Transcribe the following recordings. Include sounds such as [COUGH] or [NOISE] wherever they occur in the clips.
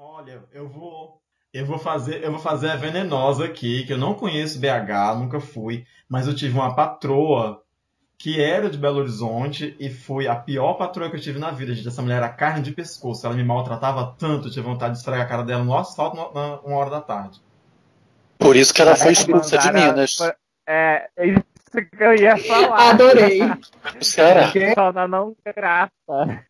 Olha, eu vou eu vou fazer, eu vou fazer a venenosa aqui, que eu não conheço BH, nunca fui, mas eu tive uma patroa que era de Belo Horizonte e foi a pior patroa que eu tive na vida, gente. Essa mulher era carne de pescoço, ela me maltratava tanto, eu tive vontade de esfregar a cara dela no asfalto na, uma hora da tarde. Por isso que ela foi expulsa de Minas. É, é, isso que eu ia falar. Adorei. [LAUGHS] Ceará. Só na não grata.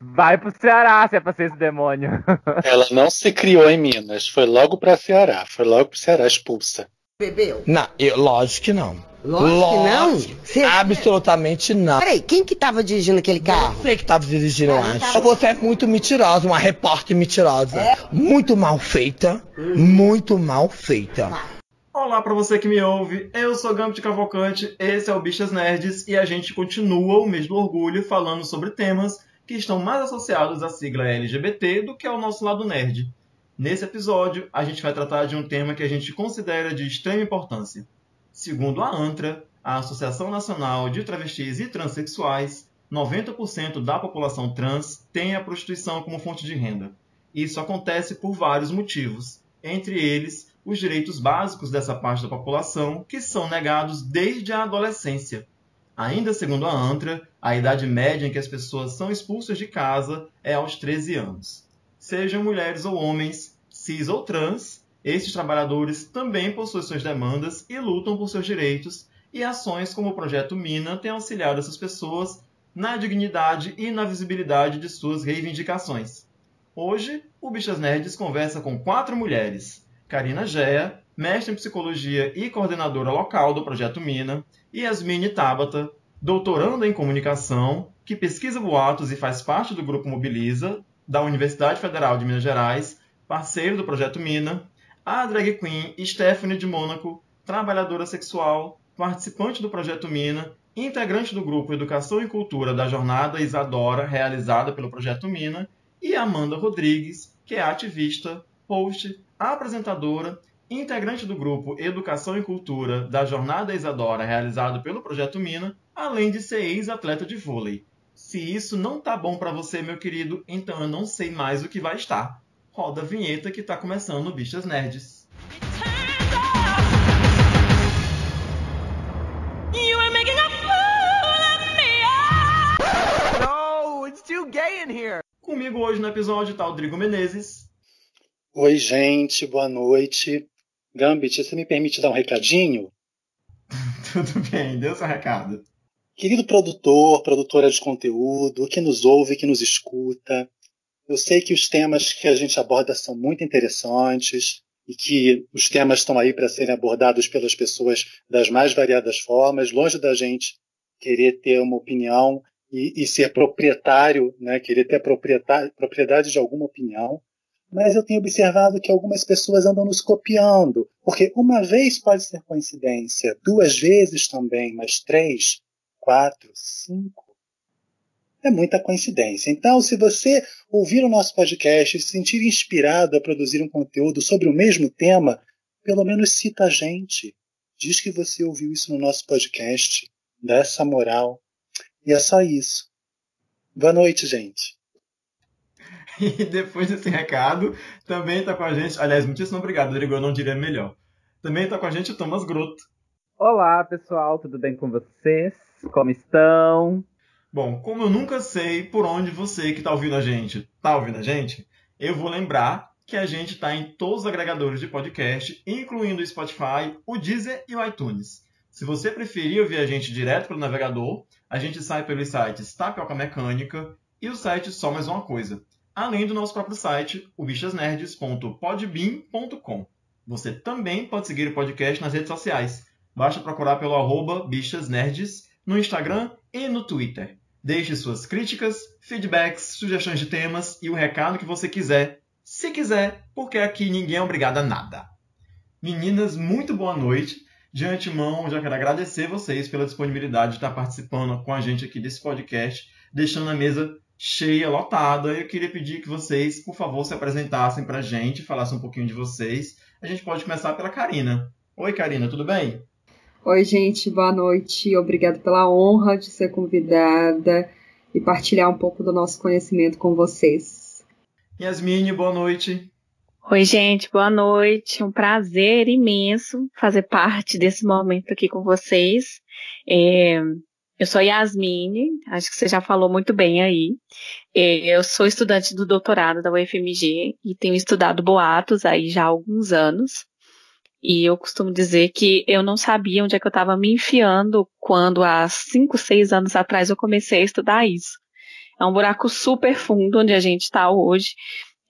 Vai pro Ceará se é pra ser esse demônio. [LAUGHS] Ela não se criou em Minas, foi logo pra Ceará, foi logo pro Ceará expulsa. Bebeu? Não, eu, lógico que não. Lógico, que não. Absolutamente não. Peraí, quem que tava dirigindo aquele carro? Você que tava dirigindo, eu acho. Você é muito mentirosa, uma repórter mentirosa. É? Muito mal feita. Muito mal feita. Olá para você que me ouve, eu sou Gambit Cavalcante, esse é o Bichas Nerds e a gente continua o mês do orgulho falando sobre temas que estão mais associados à sigla LGBT do que ao nosso lado nerd. Nesse episódio, a gente vai tratar de um tema que a gente considera de extrema importância. Segundo a ANTRA, a Associação Nacional de Travestis e Transsexuais, 90% da população trans tem a prostituição como fonte de renda. Isso acontece por vários motivos, entre eles os direitos básicos dessa parte da população, que são negados desde a adolescência. Ainda segundo a ANTRA, a idade média em que as pessoas são expulsas de casa é aos 13 anos. Sejam mulheres ou homens, cis ou trans, esses trabalhadores também possuem suas demandas e lutam por seus direitos, e ações como o Projeto Mina têm auxiliado essas pessoas na dignidade e na visibilidade de suas reivindicações. Hoje, o Bichas Nerds conversa com quatro mulheres: Karina Gea, mestre em psicologia e coordenadora local do Projeto Mina, Yasmine Tabata, doutoranda em comunicação, que pesquisa boatos e faz parte do Grupo Mobiliza, da Universidade Federal de Minas Gerais, parceiro do Projeto Mina, a drag queen Stephanie de Mônaco, trabalhadora sexual, participante do Projeto Mina, integrante do grupo Educação e Cultura da Jornada Isadora, realizada pelo Projeto Mina, e Amanda Rodrigues, que é ativista, host, apresentadora integrante do grupo Educação e Cultura da Jornada Isadora, realizado pelo Projeto Mina, além de ser ex-atleta de vôlei. Se isso não tá bom para você, meu querido, então eu não sei mais o que vai estar. Roda a vinheta que tá começando o Bichas Nerds. Comigo hoje no episódio tá o Rodrigo Menezes. Oi, gente, boa noite. Gambit, você me permite dar um recadinho? [LAUGHS] Tudo bem, dê o seu recado. Querido produtor, produtora de conteúdo, que nos ouve, que nos escuta, eu sei que os temas que a gente aborda são muito interessantes e que os temas estão aí para serem abordados pelas pessoas das mais variadas formas, longe da gente querer ter uma opinião e, e ser proprietário, né, querer ter propriedade de alguma opinião mas eu tenho observado que algumas pessoas andam nos copiando, porque uma vez pode ser coincidência, duas vezes também, mas três, quatro, cinco. É muita coincidência. Então, se você ouvir o nosso podcast e se sentir inspirado a produzir um conteúdo sobre o mesmo tema, pelo menos cita a gente. Diz que você ouviu isso no nosso podcast. Dá essa moral. E é só isso. Boa noite, gente. [LAUGHS] E depois desse recado, também está com a gente. Aliás, muitíssimo obrigado, Rodrigo, eu não diria melhor. Também está com a gente o Thomas Grotto. Olá, pessoal, tudo bem com vocês? Como estão? Bom, como eu nunca sei por onde você que está ouvindo a gente está ouvindo a gente, eu vou lembrar que a gente está em todos os agregadores de podcast, incluindo o Spotify, o Deezer e o iTunes. Se você preferir ouvir a gente direto pelo navegador, a gente sai pelos sites Tapioca Mecânica e o site Só Mais Uma Coisa além do nosso próprio site, o bichasnerds.podbean.com. Você também pode seguir o podcast nas redes sociais. Basta procurar pelo arroba bichasnerds no Instagram e no Twitter. Deixe suas críticas, feedbacks, sugestões de temas e o recado que você quiser, se quiser, porque aqui ninguém é obrigado a nada. Meninas, muito boa noite. De antemão, já quero agradecer vocês pela disponibilidade de estar participando com a gente aqui desse podcast, deixando a mesa cheia, lotada. Eu queria pedir que vocês, por favor, se apresentassem para a gente, falassem um pouquinho de vocês. A gente pode começar pela Karina. Oi, Karina, tudo bem? Oi, gente, boa noite. Obrigada pela honra de ser convidada e partilhar um pouco do nosso conhecimento com vocês. Yasmine, boa noite. Oi, gente, boa noite. Um prazer imenso fazer parte desse momento aqui com vocês. É, eu sou Yasmine, acho que você já falou muito bem aí. Eu sou estudante do doutorado da UFMG e tenho estudado boatos aí já há alguns anos. E eu costumo dizer que eu não sabia onde é que eu estava me enfiando quando há cinco, seis anos atrás eu comecei a estudar isso. É um buraco super fundo onde a gente está hoje.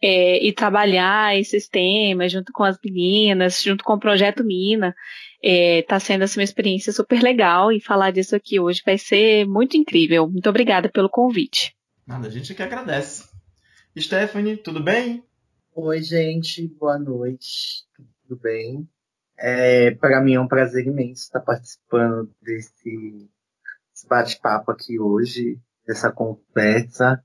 É, e trabalhar esses temas junto com as meninas, junto com o Projeto Mina, está é, sendo assim, uma experiência super legal e falar disso aqui hoje vai ser muito incrível. Muito obrigada pelo convite. Nada, a gente que agradece. Stephanie, tudo bem? Oi, gente, boa noite. Tudo bem? É, Para mim é um prazer imenso estar participando desse bate-papo aqui hoje, dessa conversa,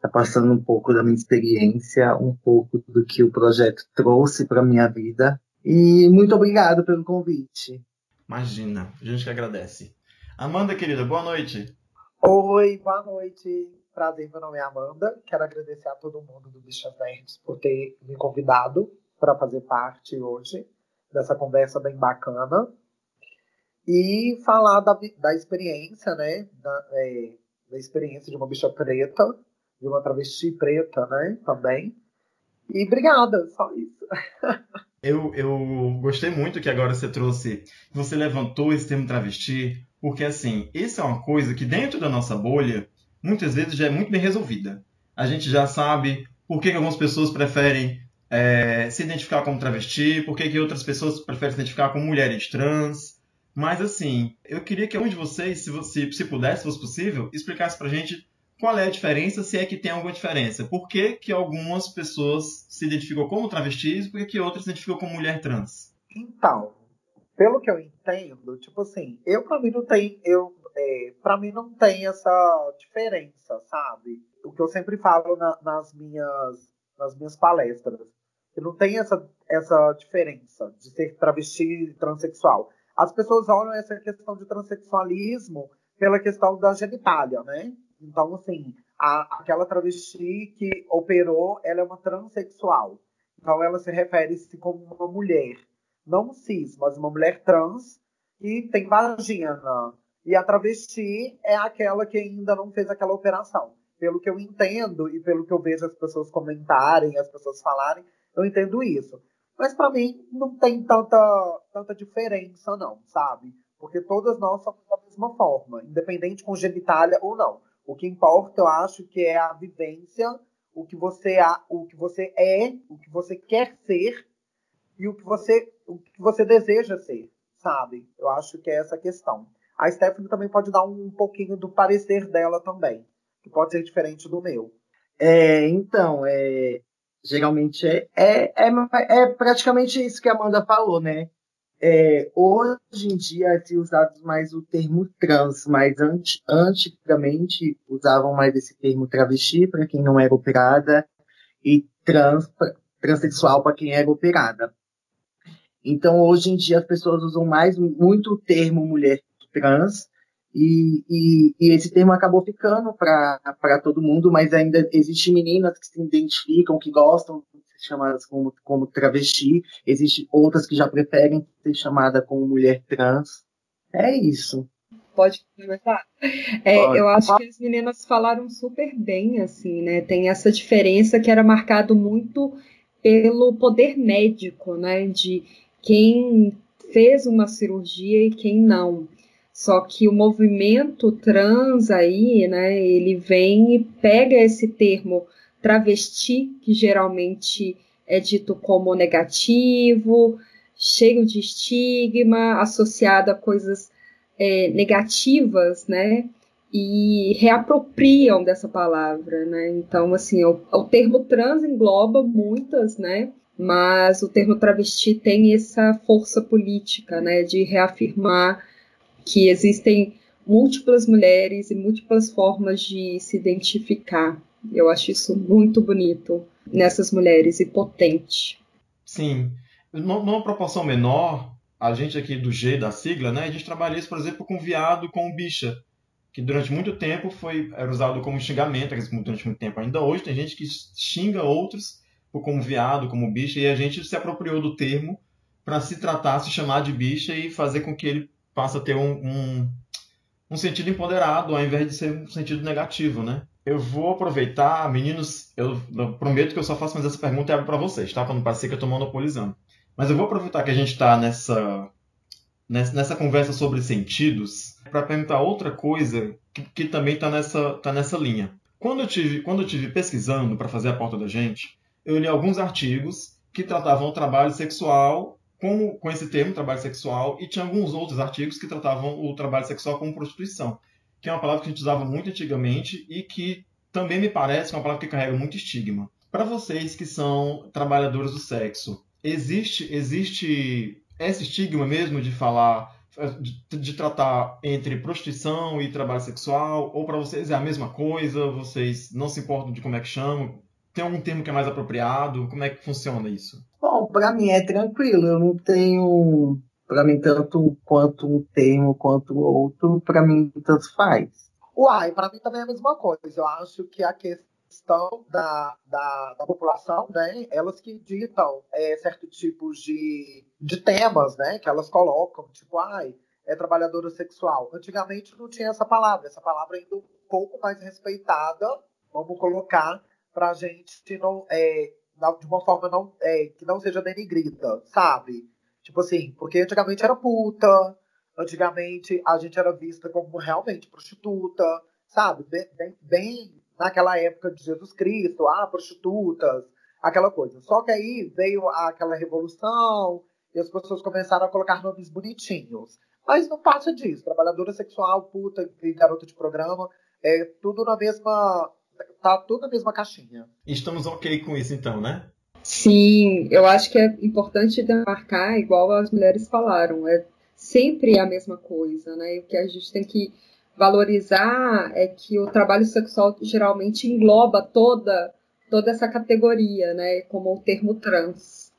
tá passando um pouco da minha experiência, um pouco do que o projeto trouxe para minha vida. E muito obrigado pelo convite. Imagina, a gente que agradece. Amanda, querida, boa noite. Oi, boa noite. Prazer, meu nome é Amanda. Quero agradecer a todo mundo do Bichas Verdes por ter me convidado para fazer parte hoje dessa conversa bem bacana e falar da, da experiência, né? Da, é, da experiência de uma bicha preta, de uma travesti preta, né? Também. E obrigada, só isso. [LAUGHS] eu, eu gostei muito que agora você trouxe, você levantou esse termo travesti, porque assim, isso é uma coisa que dentro da nossa bolha, muitas vezes já é muito bem resolvida. A gente já sabe por que, que algumas pessoas preferem é, se identificar como travesti, por que, que outras pessoas preferem se identificar como mulheres trans. Mas assim, eu queria que um de vocês, se, você, se pudesse, se fosse possível, explicasse pra gente qual é a diferença, se é que tem alguma diferença. Por que, que algumas pessoas se identificam como travestis e por que, que outras se identificam como mulher trans? Então, pelo que eu entendo, tipo assim, eu pra mim não tem, eu, é, pra mim não tem essa diferença, sabe? O que eu sempre falo na, nas minhas nas minhas palestras que não tem essa, essa diferença de ser travesti e transexual. As pessoas olham essa questão de transexualismo pela questão da genitália, né? Então, assim, a, aquela travesti que operou, ela é uma transexual. Então, ela se refere-se como uma mulher, não cis, mas uma mulher trans que tem vagina. E a travesti é aquela que ainda não fez aquela operação. Pelo que eu entendo e pelo que eu vejo as pessoas comentarem, as pessoas falarem, eu entendo isso. Mas para mim não tem tanta, tanta diferença, não, sabe? Porque todas nós somos da mesma forma, independente com genitália ou não. O que importa, eu acho, que é a vivência, o que você, o que você é, o que você quer ser e o que você, o que você deseja ser, sabe? Eu acho que é essa questão. A Stephanie também pode dar um, um pouquinho do parecer dela também, que pode ser diferente do meu. É, então, é, geralmente é, é, é, é, praticamente isso que a Amanda falou, né? É, hoje em dia se usa mais o termo trans, mas anti, antigamente usavam mais esse termo travesti para quem não era operada e trans, transexual para quem era operada. Então hoje em dia as pessoas usam mais muito o termo mulher trans e, e, e, esse termo acabou ficando para todo mundo, mas ainda existem meninas que se identificam, que gostam chamadas como, como travesti, existem outras que já preferem ser chamadas como mulher trans. É isso. Pode começar? É, eu acho que as meninas falaram super bem, assim, né? Tem essa diferença que era marcado muito pelo poder médico, né? De quem fez uma cirurgia e quem não. Só que o movimento trans aí, né, ele vem e pega esse termo travesti, que geralmente é dito como negativo, cheio de estigma, associado a coisas é, negativas, né? E reapropriam dessa palavra, né? Então, assim, o, o termo trans engloba muitas, né? Mas o termo travesti tem essa força política, né? De reafirmar que existem múltiplas mulheres e múltiplas formas de se identificar. Eu acho isso muito bonito nessas mulheres e potente. Sim. Numa proporção menor, a gente aqui do G da sigla, né, a gente trabalha isso, por exemplo, com viado, com bicha, que durante muito tempo foi era usado como xingamento, durante muito tempo ainda hoje tem gente que xinga outros como viado, como bicha, e a gente se apropriou do termo para se tratar, se chamar de bicha e fazer com que ele passe a ter um, um, um sentido empoderado, ao invés de ser um sentido negativo, né? Eu vou aproveitar, meninos, eu, eu prometo que eu só faço mais essa pergunta e abro para vocês, tá? Para não parecer que eu estou monopolizando. Mas eu vou aproveitar que a gente está nessa, nessa conversa sobre sentidos para perguntar outra coisa que, que também está nessa, tá nessa linha. Quando eu tive, quando eu tive pesquisando para fazer a porta da gente, eu li alguns artigos que tratavam o trabalho sexual com, com esse termo, trabalho sexual, e tinha alguns outros artigos que tratavam o trabalho sexual como prostituição, que é uma palavra que a gente usava muito antigamente e que também me parece uma palavra que carrega muito estigma. Para vocês que são trabalhadores do sexo, existe, existe esse estigma mesmo de falar, de, de tratar entre prostituição e trabalho sexual? Ou para vocês é a mesma coisa? Vocês não se importam de como é que chamam? Tem algum termo que é mais apropriado? Como é que funciona isso? Bom, para mim é tranquilo. Eu não tenho, para mim, tanto quanto um termo quanto outro, para mim tanto faz. Uai, para mim também é a mesma coisa. Eu acho que a questão da, da, da população, né, elas que ditam é, certo tipos de, de temas, né, que elas colocam, tipo, ai, é trabalhadora sexual. Antigamente não tinha essa palavra. Essa palavra ainda um pouco mais respeitada, vamos colocar, para a gente não, é, de uma forma não, é, que não seja denigrida, sabe? Tipo assim, porque antigamente era puta, antigamente a gente era vista como realmente prostituta, sabe? Bem, bem, bem naquela época de Jesus Cristo, ah, prostitutas, aquela coisa. Só que aí veio aquela revolução e as pessoas começaram a colocar nomes bonitinhos. Mas não passa disso. Trabalhadora sexual, puta e garota de programa, é tudo na mesma tá tudo na mesma caixinha. Estamos ok com isso então, né? Sim, eu acho que é importante demarcar, igual as mulheres falaram, é sempre a mesma coisa, né? O que a gente tem que valorizar é que o trabalho sexual geralmente engloba toda toda essa categoria, né? Como o termo trans.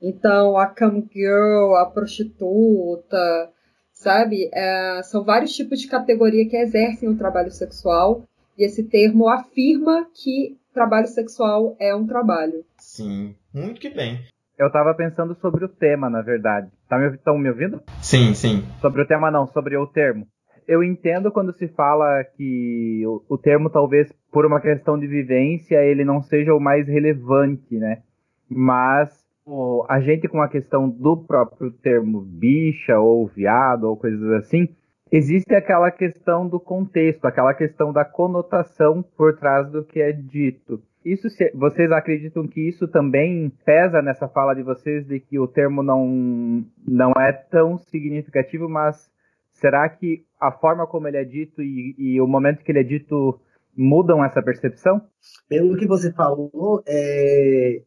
Então, a cam girl, a prostituta, sabe? É, são vários tipos de categoria que exercem o trabalho sexual e esse termo afirma que trabalho sexual é um trabalho. Sim, muito que bem. Eu estava pensando sobre o tema, na verdade. Tá me, estão me ouvindo? Sim, sim. Sobre o tema não, sobre o termo. Eu entendo quando se fala que o, o termo talvez por uma questão de vivência ele não seja o mais relevante, né? Mas o, a gente com a questão do próprio termo bicha ou viado ou coisas assim, existe aquela questão do contexto, aquela questão da conotação por trás do que é dito. Isso, vocês acreditam que isso também pesa nessa fala de vocês de que o termo não, não é tão significativo, mas será que a forma como ele é dito e, e o momento que ele é dito mudam essa percepção? Pelo que você falou, é,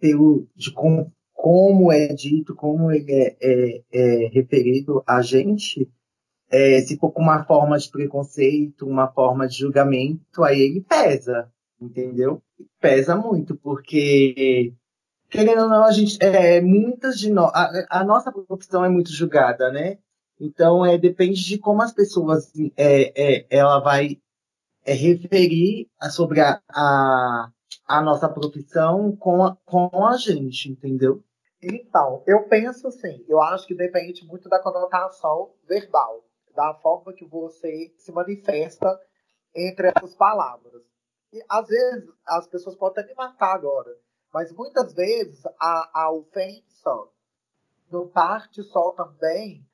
pelo, de com, como é dito, como ele é, é, é referido a gente, é, se for com uma forma de preconceito, uma forma de julgamento, aí ele pesa, entendeu? Pesa muito, porque querendo ou não, a gente, é, muitas de nós, a, a, nossa profissão é muito julgada, né? Então, é, depende de como as pessoas, é, é, ela vai é, referir sobre a, a, a, nossa profissão com a, com a gente, entendeu? Então, eu penso assim, eu acho que depende muito da conotação verbal da forma que você se manifesta entre essas palavras. E às vezes as pessoas podem até me matar agora, mas muitas vezes a, a ofensa não parte só também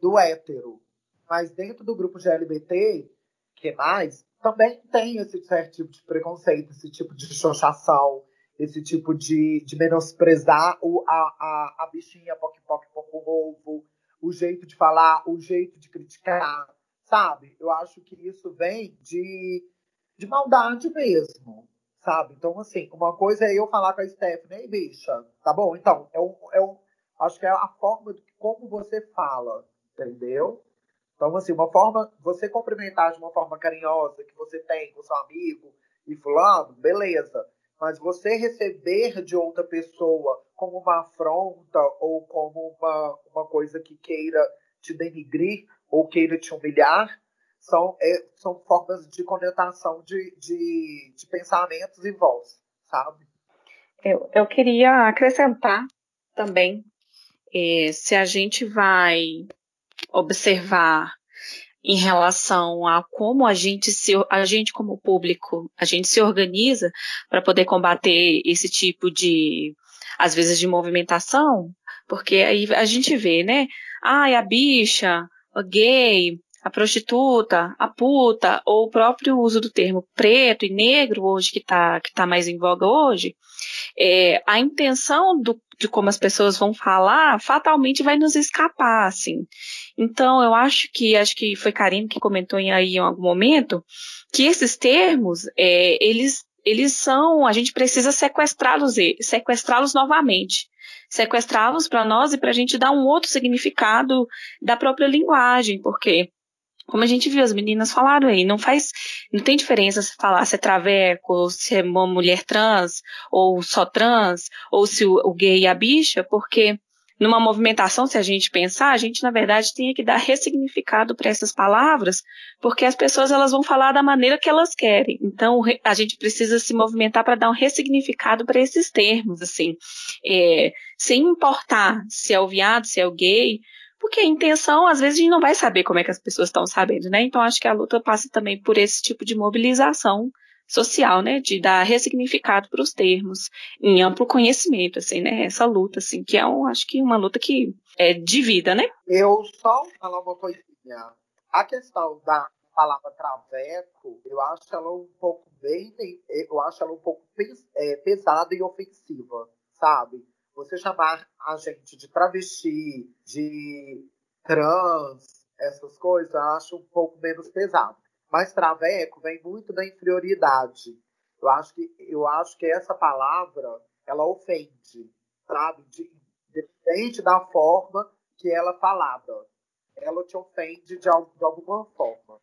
do hétero, mas dentro do grupo LGBT, que mais, também tem esse certo tipo de preconceito, esse tipo de xoxação, esse tipo de, de menosprezar o, a, a, a bichinha poc-poc pouco ovo, o jeito de falar, o jeito de criticar, sabe? Eu acho que isso vem de, de maldade mesmo, sabe? Então, assim, uma coisa é eu falar com a Stephanie, ei, bicha, tá bom? Então, é um, é um, acho que é a forma como você fala, entendeu? Então, assim, uma forma, você cumprimentar de uma forma carinhosa que você tem com seu amigo e fulano, beleza. Mas você receber de outra pessoa como uma afronta ou como uma, uma coisa que queira te denigrir ou queira te humilhar, são, é, são formas de conotação de, de, de pensamentos e voz, sabe? Eu, eu queria acrescentar também, é, se a gente vai observar em relação a como a gente se, a gente como público, a gente se organiza para poder combater esse tipo de, às vezes de movimentação, porque aí a gente vê, né? Ai, a bicha, o gay, a prostituta, a puta, ou o próprio uso do termo preto e negro hoje que está que tá mais em voga hoje, é, a intenção do, de como as pessoas vão falar fatalmente vai nos escapar, assim. Então, eu acho que, acho que foi Karine que comentou aí em algum momento, que esses termos, é, eles, eles são, a gente precisa sequestrá-los, sequestrá-los novamente. Sequestrá-los para nós e para a gente dar um outro significado da própria linguagem, porque como a gente viu, as meninas falaram aí, não faz, não tem diferença se falar se é traveco, se é uma mulher trans, ou só trans, ou se o, o gay é a bicha, porque numa movimentação, se a gente pensar, a gente na verdade tem que dar ressignificado para essas palavras, porque as pessoas elas vão falar da maneira que elas querem. Então a gente precisa se movimentar para dar um ressignificado para esses termos, assim, é, sem importar se é o viado, se é o gay, porque a intenção, às vezes, a gente não vai saber como é que as pessoas estão sabendo, né? Então, acho que a luta passa também por esse tipo de mobilização social, né? De dar ressignificado para os termos, em amplo conhecimento, assim, né? Essa luta, assim, que é, um, acho que uma luta que é de vida, né? Eu só falar uma coisinha. A questão da palavra traveco, eu acho ela um pouco bem, eu acho ela um pouco é, pesada e ofensiva, sabe? Você chamar a gente de travesti, de trans, essas coisas, eu acho um pouco menos pesado. Mas traveco vem muito da inferioridade. Eu acho que, eu acho que essa palavra, ela ofende, sabe? De, depende da forma que ela é falada. Ela te ofende de, de alguma forma.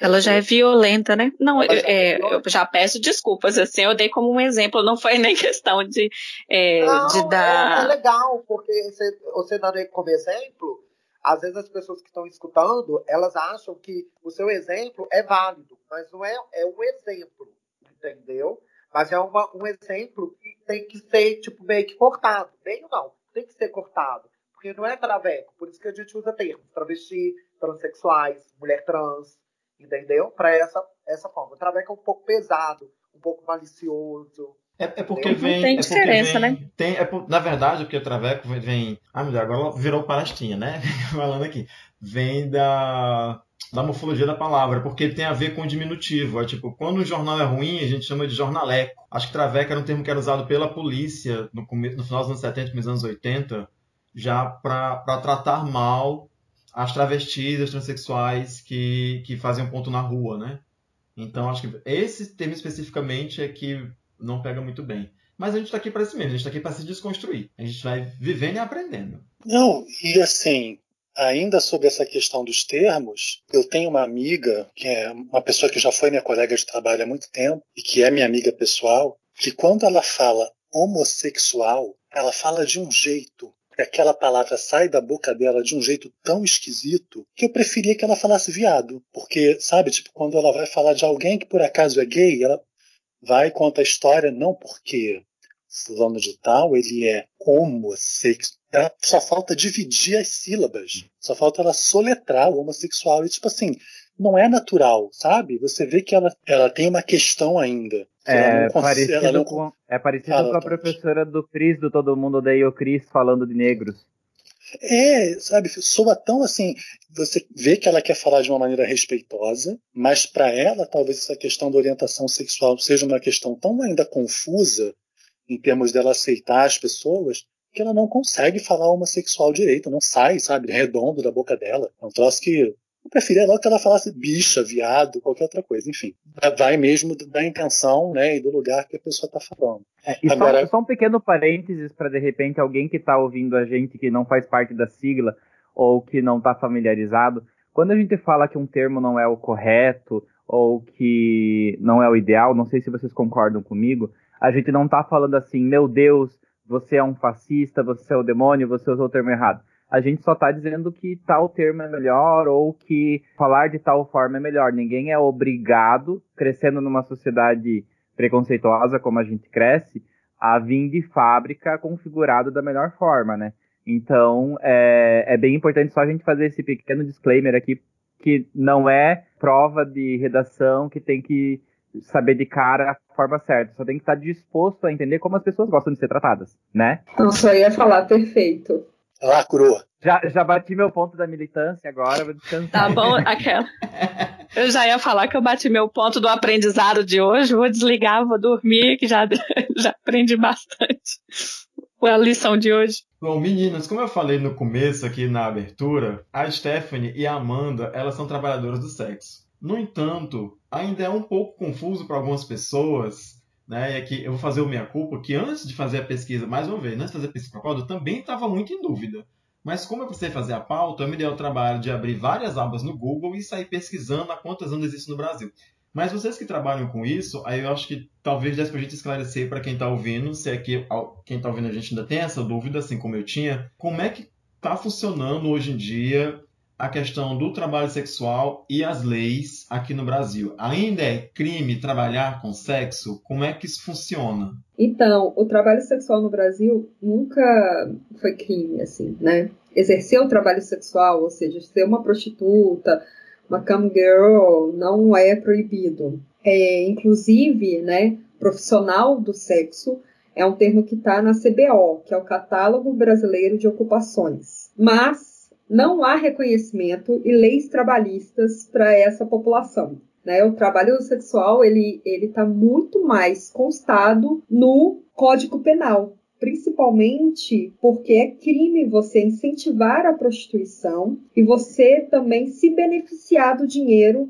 Ela já é violenta, né? Não, eu, é, eu, já peço desculpas, assim, eu dei como um exemplo, não foi nem [LAUGHS] questão de, é, não, de dar. É, é, legal, porque você, você dando como exemplo, às vezes as pessoas que estão escutando, elas acham que o seu exemplo é válido, mas não é, é um exemplo, entendeu? Mas é uma, um exemplo que tem que ser, tipo, meio que cortado. Meio não, tem que ser cortado. Porque não é traveco, por isso que a gente usa termos travesti, transexuais, mulher trans, entendeu? Para essa, essa forma. O Traveco é um pouco pesado, um pouco malicioso. É, é porque vem. Não tem é diferença, vem, né? Tem, é por, na verdade, porque o Traveco vem. vem ah, Deus, agora virou parastinha, né? [LAUGHS] Falando aqui. Vem da, da morfologia da palavra, porque tem a ver com o diminutivo. É tipo, quando o jornal é ruim, a gente chama de jornaleco. Acho que Traveco era um termo que era usado pela polícia no, começo, no final dos anos 70, nos anos 80, já para tratar mal as travestis, os transexuais que, que fazem um ponto na rua, né? Então, acho que esse tema especificamente é que não pega muito bem. Mas a gente está aqui para isso mesmo, a gente está aqui para se desconstruir. A gente vai vivendo e aprendendo. Não, e assim, ainda sobre essa questão dos termos, eu tenho uma amiga, que é uma pessoa que já foi minha colega de trabalho há muito tempo, e que é minha amiga pessoal, que quando ela fala homossexual, ela fala de um jeito aquela palavra sai da boca dela de um jeito tão esquisito que eu preferia que ela falasse viado. Porque, sabe, tipo, quando ela vai falar de alguém que por acaso é gay, ela vai e conta a história, não porque fulano de tal, ele é homossexual. Só falta dividir as sílabas. Só falta ela soletrar o homossexual. E, tipo assim, não é natural, sabe? Você vê que ela, ela tem uma questão ainda. É parecido, não... com, é parecido com a professora do Cris, do Todo Mundo Odeia o Cris, falando de negros. É, sabe, soa tão assim. Você vê que ela quer falar de uma maneira respeitosa, mas para ela, talvez essa questão da orientação sexual seja uma questão tão ainda confusa, em termos dela aceitar as pessoas, que ela não consegue falar homossexual direito, não sai, sabe, redondo da boca dela. É um troço que eu preferia logo que ela falasse bicha, viado, qualquer outra coisa. Enfim, vai mesmo da intenção né, e do lugar que a pessoa está falando. É, e Agora... só, só, um pequeno parênteses para, de repente, alguém que está ouvindo a gente que não faz parte da sigla ou que não está familiarizado. Quando a gente fala que um termo não é o correto ou que não é o ideal, não sei se vocês concordam comigo, a gente não está falando assim, meu Deus, você é um fascista, você é o demônio, você usou o termo errado a gente só está dizendo que tal termo é melhor ou que falar de tal forma é melhor. Ninguém é obrigado, crescendo numa sociedade preconceituosa como a gente cresce, a vir de fábrica configurado da melhor forma, né? Então, é, é bem importante só a gente fazer esse pequeno disclaimer aqui, que não é prova de redação que tem que saber de cara a forma certa. Só tem que estar disposto a entender como as pessoas gostam de ser tratadas, né? Nossa, eu ia falar perfeito. Lacrou. Já, já bati meu ponto da militância agora, vou descansar. Tá bom, [LAUGHS] aquela. Eu já ia falar que eu bati meu ponto do aprendizado de hoje, vou desligar, vou dormir, que já, [LAUGHS] já aprendi bastante. A lição de hoje. Bom, meninas, como eu falei no começo aqui na abertura, a Stephanie e a Amanda, elas são trabalhadoras do sexo. No entanto, ainda é um pouco confuso para algumas pessoas né? E aqui eu vou fazer o minha culpa, que antes de fazer a pesquisa, mais uma vez, antes de fazer a pesquisa para eu também estava muito em dúvida. Mas como eu precisei fazer a pauta, eu me dei o trabalho de abrir várias abas no Google e sair pesquisando há quantas anos existe no Brasil. Mas vocês que trabalham com isso, aí eu acho que talvez desse para a gente esclarecer para quem está ouvindo, se é que quem está ouvindo a gente ainda tem essa dúvida, assim como eu tinha, como é que está funcionando hoje em dia a questão do trabalho sexual e as leis aqui no Brasil. Ainda é crime trabalhar com sexo? Como é que isso funciona? Então, o trabalho sexual no Brasil nunca foi crime, assim, né? Exercer o trabalho sexual, ou seja, ser uma prostituta, uma cam girl, não é proibido. É, inclusive, né, profissional do sexo é um termo que está na CBO, que é o Catálogo Brasileiro de Ocupações. Mas não há reconhecimento e leis trabalhistas para essa população. Né? O trabalho sexual ele ele está muito mais constado no Código Penal, principalmente porque é crime você incentivar a prostituição e você também se beneficiar do dinheiro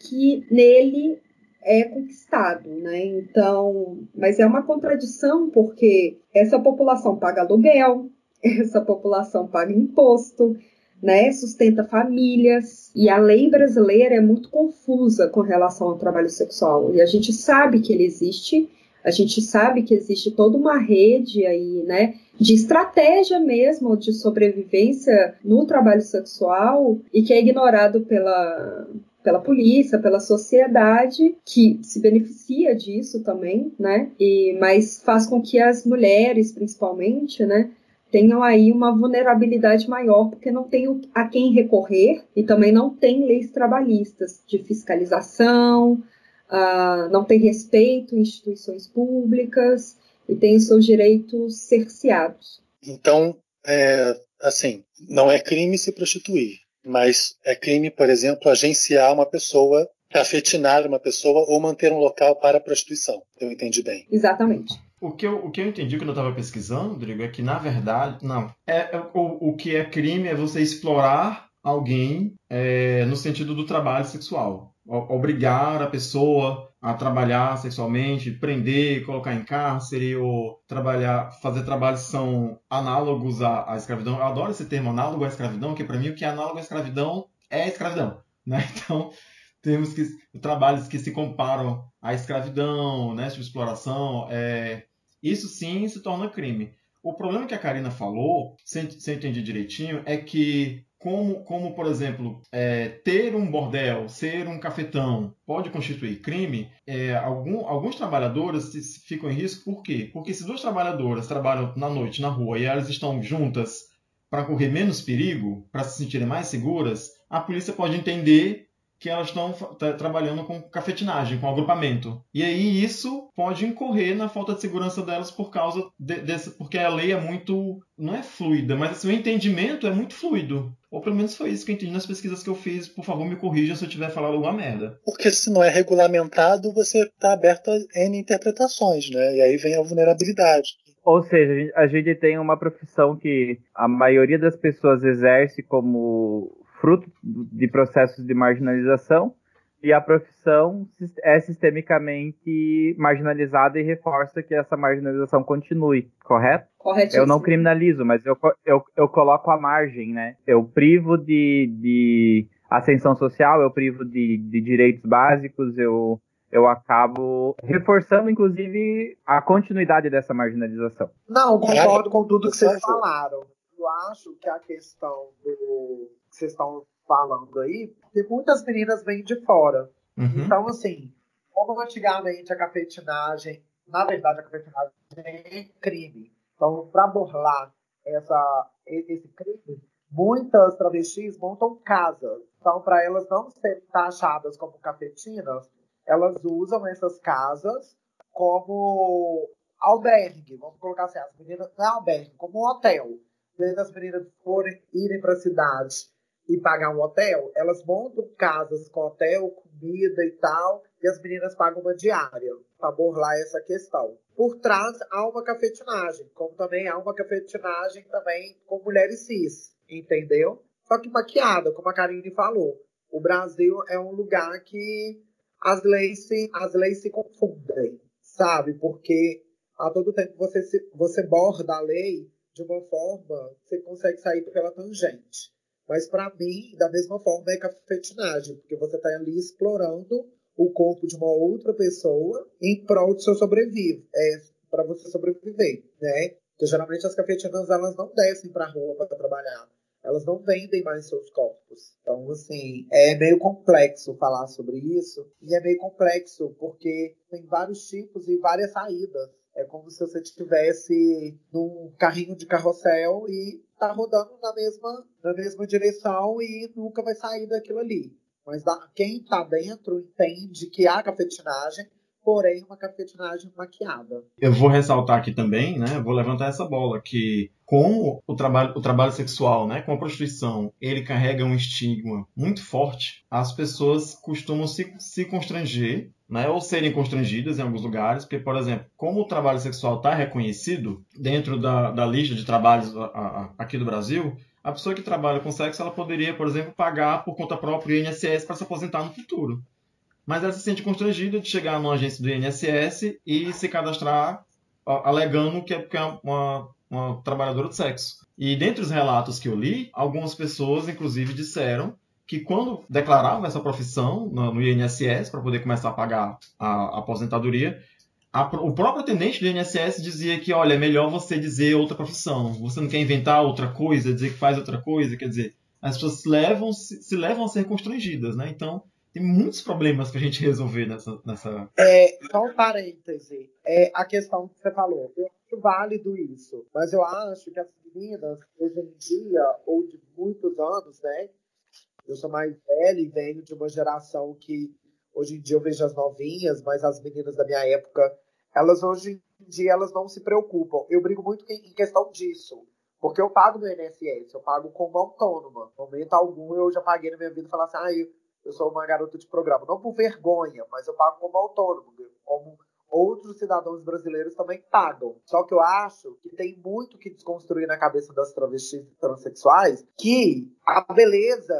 que nele é conquistado, né? Então, mas é uma contradição porque essa população paga aluguel, [LAUGHS] essa população paga imposto, né, sustenta famílias, e a lei brasileira é muito confusa com relação ao trabalho sexual. E a gente sabe que ele existe, a gente sabe que existe toda uma rede aí, né, de estratégia mesmo de sobrevivência no trabalho sexual e que é ignorado pela pela polícia, pela sociedade que se beneficia disso também, né? E mas faz com que as mulheres, principalmente, né, tenham aí uma vulnerabilidade maior, porque não tem a quem recorrer e também não tem leis trabalhistas de fiscalização, uh, não tem respeito em instituições públicas e tem os seus direitos cerceados. Então, é, assim, não é crime se prostituir, mas é crime, por exemplo, agenciar uma pessoa, afetinar uma pessoa ou manter um local para a prostituição. Eu entendi bem. Exatamente. O que, eu, o que eu entendi quando eu estava pesquisando, Rodrigo, é que, na verdade, não. É, é, o, o que é crime é você explorar alguém é, no sentido do trabalho sexual. Obrigar a pessoa a trabalhar sexualmente, prender, colocar em cárcere, ou trabalhar, fazer trabalhos que são análogos à, à escravidão. Eu adoro esse termo análogo à escravidão, que para mim o que é análogo à escravidão é escravidão. Né? [LAUGHS] Então, temos que trabalhos que se comparam à escravidão, né, tipo exploração, é, isso sim se torna crime. O problema que a Karina falou, se, eu entendi direitinho, é que como, como por exemplo, é, ter um bordel, ser um cafetão, pode constituir crime, é, algum, alguns trabalhadores ficam em risco por quê? Porque se duas trabalhadoras trabalham na noite na rua e elas estão juntas para correr menos perigo, para se sentirem mais seguras, a polícia pode entender que elas estão trabalhando com cafetinagem, com agrupamento. E aí isso pode incorrer na falta de segurança delas por causa de, desse, porque a lei é muito, não é fluida, mas assim, o entendimento é muito fluido. Ou pelo menos foi isso que eu entendi nas pesquisas que eu fiz. Por favor, me corrija se eu tiver falado alguma merda. Porque se não é regulamentado, você está aberto a N interpretações, né? E aí vem a vulnerabilidade. Ou seja, a gente tem uma profissão que a maioria das pessoas exerce como fruto de processos de marginalização, e a profissão é sistemicamente marginalizada e reforça que essa marginalização continue, correto? Correto. Eu não criminalizo, mas eu, eu, eu coloco a margem, né? Eu privo de, de ascensão social, eu privo de, de direitos básicos, eu, eu acabo reforçando, inclusive, a continuidade dessa marginalização. Não, concordo com tudo que vocês falaram acho que a questão do vocês estão falando aí, tem muitas meninas vêm de fora. Uhum. Então, assim, como antigamente a cafetinagem, na verdade, a cafetinagem é crime. Então, para burlar essa, esse crime, muitas travestis montam casas. Então, para elas não serem taxadas como cafetinas, elas usam essas casas como albergue, vamos colocar assim, as meninas, não é albergue, como um hotel. Vez das meninas forem, irem para a cidade e pagar um hotel, elas montam casas com hotel, comida e tal, e as meninas pagam uma diária para burlar essa questão. Por trás há uma cafetinagem, como também há uma cafetinagem também com mulheres cis, entendeu? Só que maquiada, como a Karine falou. O Brasil é um lugar que as leis se, as leis se confundem, sabe? Porque a todo tempo você, se, você borda a lei de uma forma, você consegue sair pela tangente. Mas para mim, da mesma forma, é cafetinagem, porque você está ali explorando o corpo de uma outra pessoa em prol do seu sobreviver, é, para você sobreviver, né? Porque geralmente as cafetinas elas não descem para rua para trabalhar elas não vendem mais seus corpos. Então, assim, é meio complexo falar sobre isso. E é meio complexo porque tem vários tipos e várias saídas. É como se você estivesse num carrinho de carrossel e tá rodando na mesma, na mesma direção e nunca vai sair daquilo ali. Mas quem tá dentro entende que há cafetinagem, porém uma cafetinagem maquiada. Eu vou ressaltar aqui também, né? Vou levantar essa bola que com o trabalho, o trabalho sexual, né, com a prostituição, ele carrega um estigma muito forte. As pessoas costumam se, se constranger, né, ou serem constrangidas em alguns lugares, porque, por exemplo, como o trabalho sexual está reconhecido dentro da, da lista de trabalhos a, a, aqui do Brasil, a pessoa que trabalha com sexo, ela poderia, por exemplo, pagar por conta própria o INSS para se aposentar no futuro mas ela se sente constrangida de chegar numa agência do INSS e se cadastrar alegando que é porque é uma, uma trabalhadora de sexo. E dentre os relatos que eu li, algumas pessoas, inclusive, disseram que quando declaravam essa profissão no, INSS para poder começar a pagar a, a aposentadoria, a, o próprio atendente do INSS dizia que, olha, é melhor você dizer outra profissão. Você não quer inventar outra coisa, dizer que faz outra coisa, quer dizer, as pessoas levam, se, se levam a ser constrangidas, né? Então, tem muitos problemas pra gente resolver nessa. nessa... É, só um parêntese. É a questão que você falou. Eu acho válido isso. Mas eu acho que as meninas, hoje em dia, ou de muitos anos, né? Eu sou mais velha e venho de uma geração que hoje em dia eu vejo as novinhas, mas as meninas da minha época, elas hoje em dia elas não se preocupam. Eu brigo muito em questão disso. Porque eu pago meu INSS, eu pago como autônoma. No momento algum eu já paguei na minha vida e falar assim, ah, eu eu sou uma garota de programa. Não por vergonha, mas eu pago como autônomo, como outros cidadãos brasileiros também pagam. Só que eu acho que tem muito que desconstruir na cabeça das travestis e transexuais que a beleza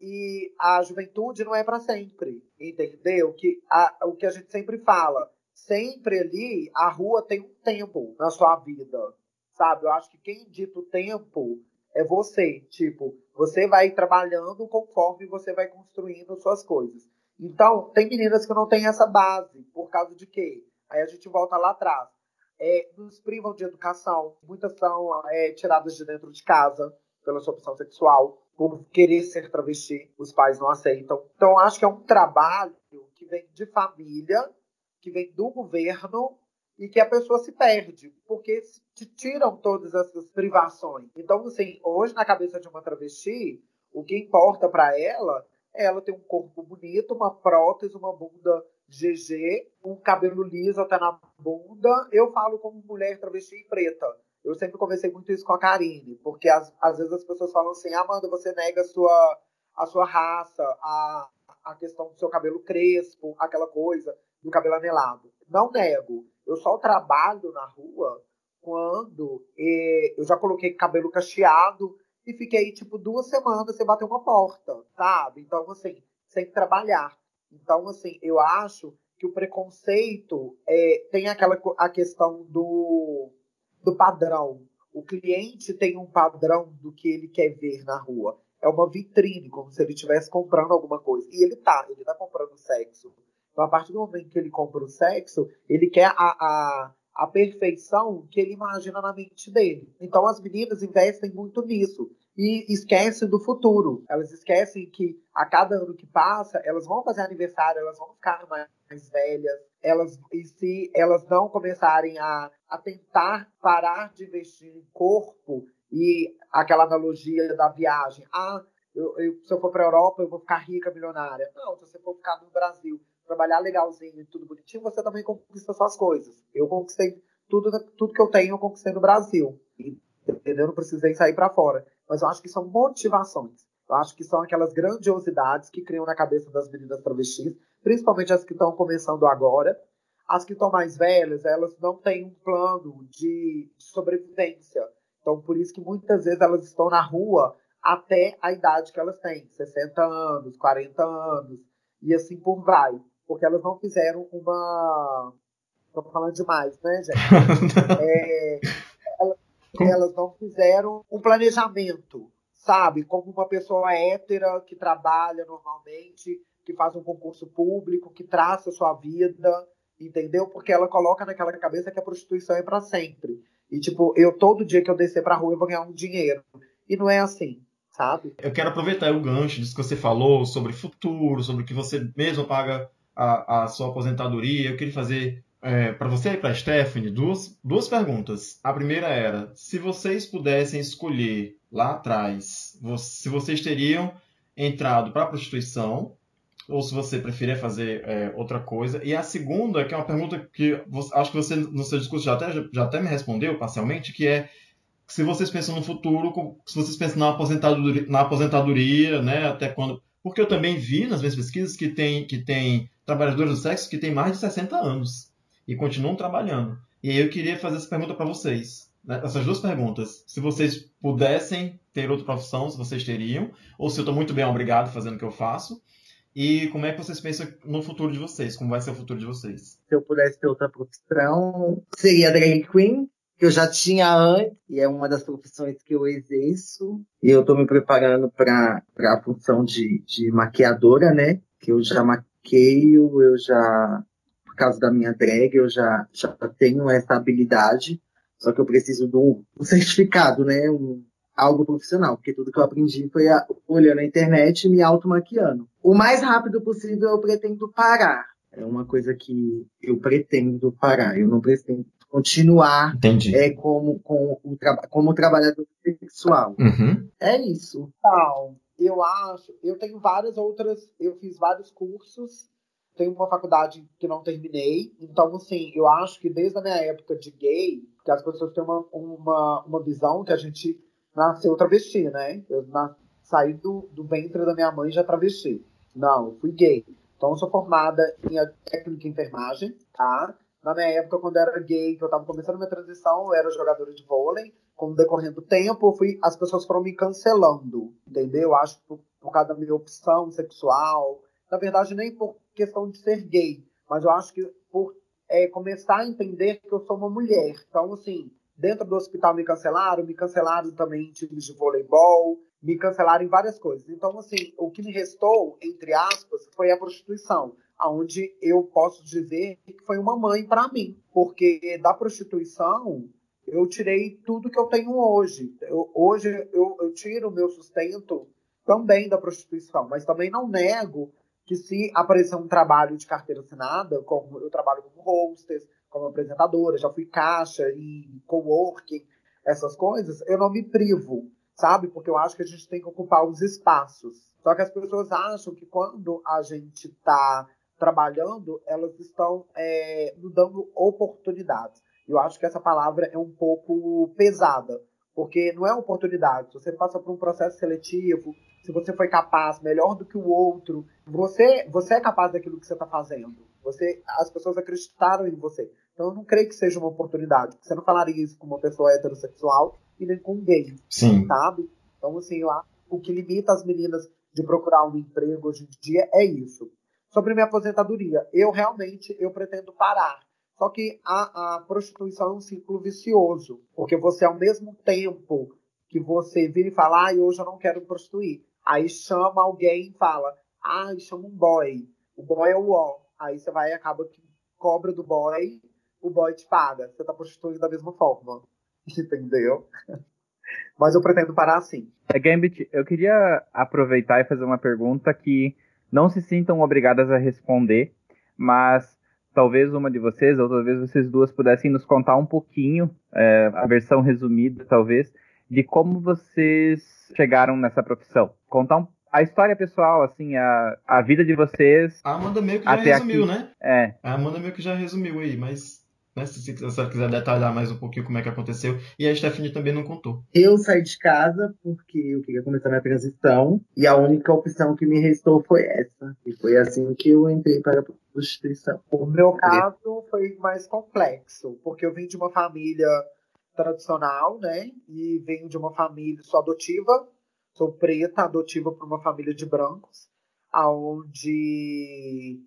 e a juventude não é para sempre, entendeu? Que a, o que a gente sempre fala, sempre ali a rua tem um tempo na sua vida, sabe? Eu acho que quem dita o tempo é você. Tipo, você vai trabalhando conforme você vai construindo suas coisas. Então, tem meninas que não têm essa base. Por causa de quê? Aí a gente volta lá atrás. É, nos privam de educação. Muitas são é, tiradas de dentro de casa pela sua opção sexual, por querer ser travesti. Os pais não aceitam. Então, acho que é um trabalho que vem de família, que vem do governo e que a pessoa se perde, porque te tiram todas essas privações. Então, assim, hoje na cabeça de uma travesti, o que importa para ela é ela ter um corpo bonito, uma prótese, uma bunda GG, um cabelo liso até na bunda. Eu falo como mulher travesti e preta. Eu sempre conversei muito isso com a Karine, porque às, às vezes as pessoas falam assim: Amanda, você nega a sua, a sua raça, a, a questão do seu cabelo crespo, aquela coisa, do cabelo anelado. Não nego. Eu só trabalho na rua quando eh, eu já coloquei cabelo cacheado e fiquei, tipo, duas semanas sem bater uma porta, sabe? Então, assim, sem trabalhar. Então, assim, eu acho que o preconceito é, tem aquela a questão do, do padrão. O cliente tem um padrão do que ele quer ver na rua. É uma vitrine, como se ele estivesse comprando alguma coisa. E ele tá, ele tá comprando sexo. Então, a partir do momento que ele compra o sexo, ele quer a, a, a perfeição que ele imagina na mente dele. Então as meninas investem muito nisso e esquecem do futuro. Elas esquecem que a cada ano que passa, elas vão fazer aniversário, elas vão ficar mais velhas, elas e se elas não começarem a, a tentar parar de investir em corpo e aquela analogia da viagem, ah, eu, eu, se eu for para a Europa, eu vou ficar rica, milionária. Não, se você for ficar no Brasil, trabalhar legalzinho e tudo bonitinho, você também conquista suas coisas. Eu conquistei tudo, tudo que eu tenho, eu conquistei no Brasil. Entendeu? Eu não precisei sair para fora. Mas eu acho que são motivações. Eu acho que são aquelas grandiosidades que criam na cabeça das meninas travestis, principalmente as que estão começando agora. As que estão mais velhas, elas não têm um plano de sobrevivência. Então, por isso que muitas vezes elas estão na rua até a idade que elas têm, 60 anos, 40 anos, e assim por vai. Porque elas não fizeram uma. Estou falando demais, né, gente? [LAUGHS] é, elas, elas não fizeram um planejamento, sabe? Como uma pessoa hétera que trabalha normalmente, que faz um concurso público, que traça a sua vida, entendeu? Porque ela coloca naquela cabeça que a prostituição é para sempre. E, tipo, eu todo dia que eu descer pra rua eu vou ganhar um dinheiro. E não é assim sabe? Eu quero aproveitar o gancho disso que você falou sobre futuro, sobre que você mesmo paga a, a sua aposentadoria. Eu queria fazer é, para você e para a Stephanie duas, duas perguntas. A primeira era: se vocês pudessem escolher lá atrás, se vocês teriam entrado para a prostituição ou se você preferia fazer é, outra coisa. E a segunda, que é uma pergunta que você, acho que você no seu discurso já até, já até me respondeu parcialmente, que é se vocês pensam no futuro, se vocês pensam na aposentadoria, na aposentadoria, né, até quando... Porque eu também vi nas minhas pesquisas que tem, que tem trabalhadores do sexo que têm mais de 60 anos e continuam trabalhando. E aí eu queria fazer essa pergunta para vocês. Né, essas duas perguntas. Se vocês pudessem ter outra profissão, se vocês teriam, ou se eu estou muito bem obrigado fazendo o que eu faço. E como é que vocês pensam no futuro de vocês? Como vai ser o futuro de vocês? Se eu pudesse ter outra profissão, seria drag queen, que eu já tinha antes, e é uma das profissões que eu exerço. E eu estou me preparando para a função de, de maquiadora, né? Que eu já maqueio, eu já, por causa da minha drag, eu já, já tenho essa habilidade. Só que eu preciso de um, um [LAUGHS] certificado, né? Um, algo profissional, porque tudo que eu aprendi foi a, olhando a internet e me automaquiando. O mais rápido possível eu pretendo parar. É uma coisa que eu pretendo parar. Eu não pretendo continuar é, como, com o como trabalhador sexual. Uhum. É isso. Então, eu acho, eu tenho várias outras, eu fiz vários cursos, tenho uma faculdade que não terminei, então, assim, eu acho que desde a minha época de gay, que as pessoas têm uma, uma, uma visão que a gente nasceu travesti, né? Eu na, saí do, do ventre da minha mãe já travesti. Não, fui gay. Então, eu sou formada em técnica em enfermagem, tá? Na minha época, quando eu era gay, que eu estava começando minha transição, eu era jogadora de vôlei. Com o decorrer do tempo, fui, as pessoas foram me cancelando, entendeu? Acho por, por causa da minha opção sexual. Na verdade, nem por questão de ser gay, mas eu acho que por é, começar a entender que eu sou uma mulher. Então, assim, dentro do hospital me cancelaram, me cancelaram também em times de voleibol, me cancelaram em várias coisas. Então, assim, o que me restou, entre aspas, foi a prostituição onde eu posso dizer que foi uma mãe para mim, porque da prostituição eu tirei tudo que eu tenho hoje. Eu, hoje eu, eu tiro o meu sustento também da prostituição, mas também não nego que se aparecer um trabalho de carteira assinada, como eu trabalho como hostess, como apresentadora, já fui caixa e coworking, essas coisas, eu não me privo, sabe? Porque eu acho que a gente tem que ocupar os espaços. Só que as pessoas acham que quando a gente está trabalhando, elas estão é, nos dando oportunidades. Eu acho que essa palavra é um pouco pesada, porque não é oportunidade. Se você passa por um processo seletivo, se você foi capaz, melhor do que o outro, você, você é capaz daquilo que você está fazendo. Você, as pessoas acreditaram em você. Então eu não creio que seja uma oportunidade. Você não falaria isso com uma pessoa heterossexual e nem com um gay, Sim. sabe? Então assim, acho, o que limita as meninas de procurar um emprego hoje em dia é isso sobre minha aposentadoria. Eu realmente eu pretendo parar. Só que a, a prostituição é um ciclo vicioso, porque você ao mesmo tempo que você vira e fala, ah, hoje eu não quero prostituir. Aí chama alguém e fala, ah, chama um boy. O boy é o ó. Aí você vai e acaba que cobra do boy o boy te paga. Você tá prostituindo da mesma forma. [LAUGHS] Entendeu? [LAUGHS] Mas eu pretendo parar assim. É, Gambit, eu queria aproveitar e fazer uma pergunta que não se sintam obrigadas a responder, mas talvez uma de vocês, ou talvez vocês duas pudessem nos contar um pouquinho, é, a versão resumida, talvez, de como vocês chegaram nessa profissão. Contar um, a história pessoal, assim, a, a vida de vocês. A Amanda meio que já resumiu, aqui. né? É. A Amanda meio que já resumiu aí, mas né, se, se a senhora quiser detalhar mais um pouquinho como é que aconteceu. E a Stephanie também não contou. Eu saí de casa porque eu queria começar minha transição e a única opção que me restou foi essa. E foi assim que eu entrei para a prostituição. O meu caso foi mais complexo, porque eu vim de uma família tradicional, né? E venho de uma família, sou adotiva, sou preta, adotiva por uma família de brancos, aonde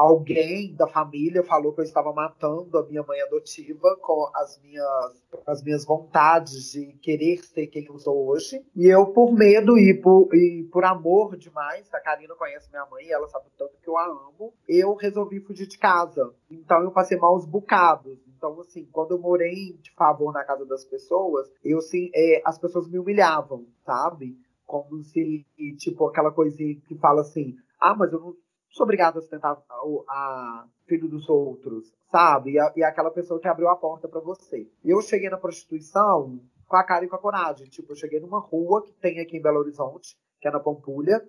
alguém da família falou que eu estava matando a minha mãe adotiva com as minhas, as minhas vontades de querer ser quem eu sou hoje. E eu, por medo e por, e por amor demais, a Karina conhece minha mãe, ela sabe tanto que eu a amo, eu resolvi fugir de casa. Então eu passei maus bocados. Então, assim, quando eu morei de favor na casa das pessoas, eu sim, é, as pessoas me humilhavam, sabe? Como se, tipo, aquela coisinha que fala assim, ah, mas eu não sou obrigado a sustentar a, a filho dos outros, sabe? E, a, e aquela pessoa que abriu a porta para você. Eu cheguei na prostituição com a cara e com a coragem. Tipo, eu cheguei numa rua que tem aqui em Belo Horizonte, que é na Pampulha,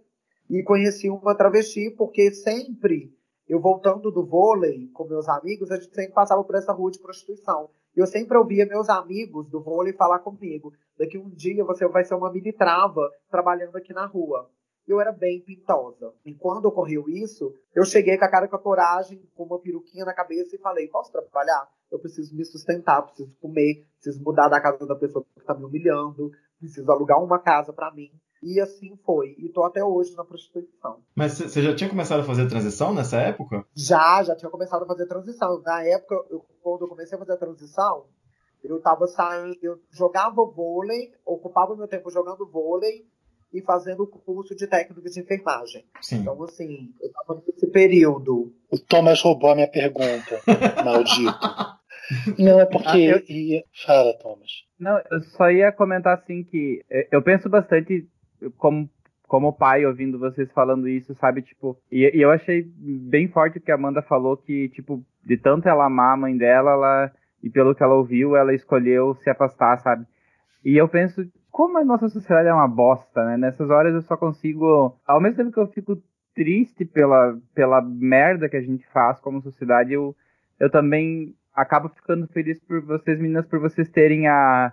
e conheci uma travesti, porque sempre, eu voltando do vôlei com meus amigos, a gente sempre passava por essa rua de prostituição. E eu sempre ouvia meus amigos do vôlei falar comigo: daqui um dia você vai ser uma mini trava trabalhando aqui na rua eu era bem pintosa. E quando ocorreu isso, eu cheguei com a cara com a coragem, com uma peruquinha na cabeça e falei: posso trabalhar? Eu preciso me sustentar, preciso comer, preciso mudar da casa da pessoa que está me humilhando, preciso alugar uma casa para mim. E assim foi. E tô até hoje na prostituição. Mas você já tinha começado a fazer transição nessa época? Já, já tinha começado a fazer transição. Na época, eu, quando eu comecei a fazer a transição, eu tava saindo, eu jogava vôlei, ocupava meu tempo jogando vôlei e fazendo o curso de técnico de enfermagem. Sim. Então, assim, eu estava nesse período. O Thomas roubou a minha pergunta, [LAUGHS] maldito. Não, é porque. Ah, eu- ia- Fala, Thomas. Não, eu só ia comentar assim que eh, eu penso bastante como como pai ouvindo vocês falando isso, sabe, tipo, e, e eu achei bem forte o que a Amanda falou que tipo, de tanto ela amar a mãe dela, ela e pelo que ela ouviu, ela escolheu se afastar, sabe? E eu penso como a nossa sociedade é uma bosta, né? Nessas horas eu só consigo, ao mesmo tempo que eu fico triste pela pela merda que a gente faz como sociedade, eu eu também acabo ficando feliz por vocês meninas por vocês terem a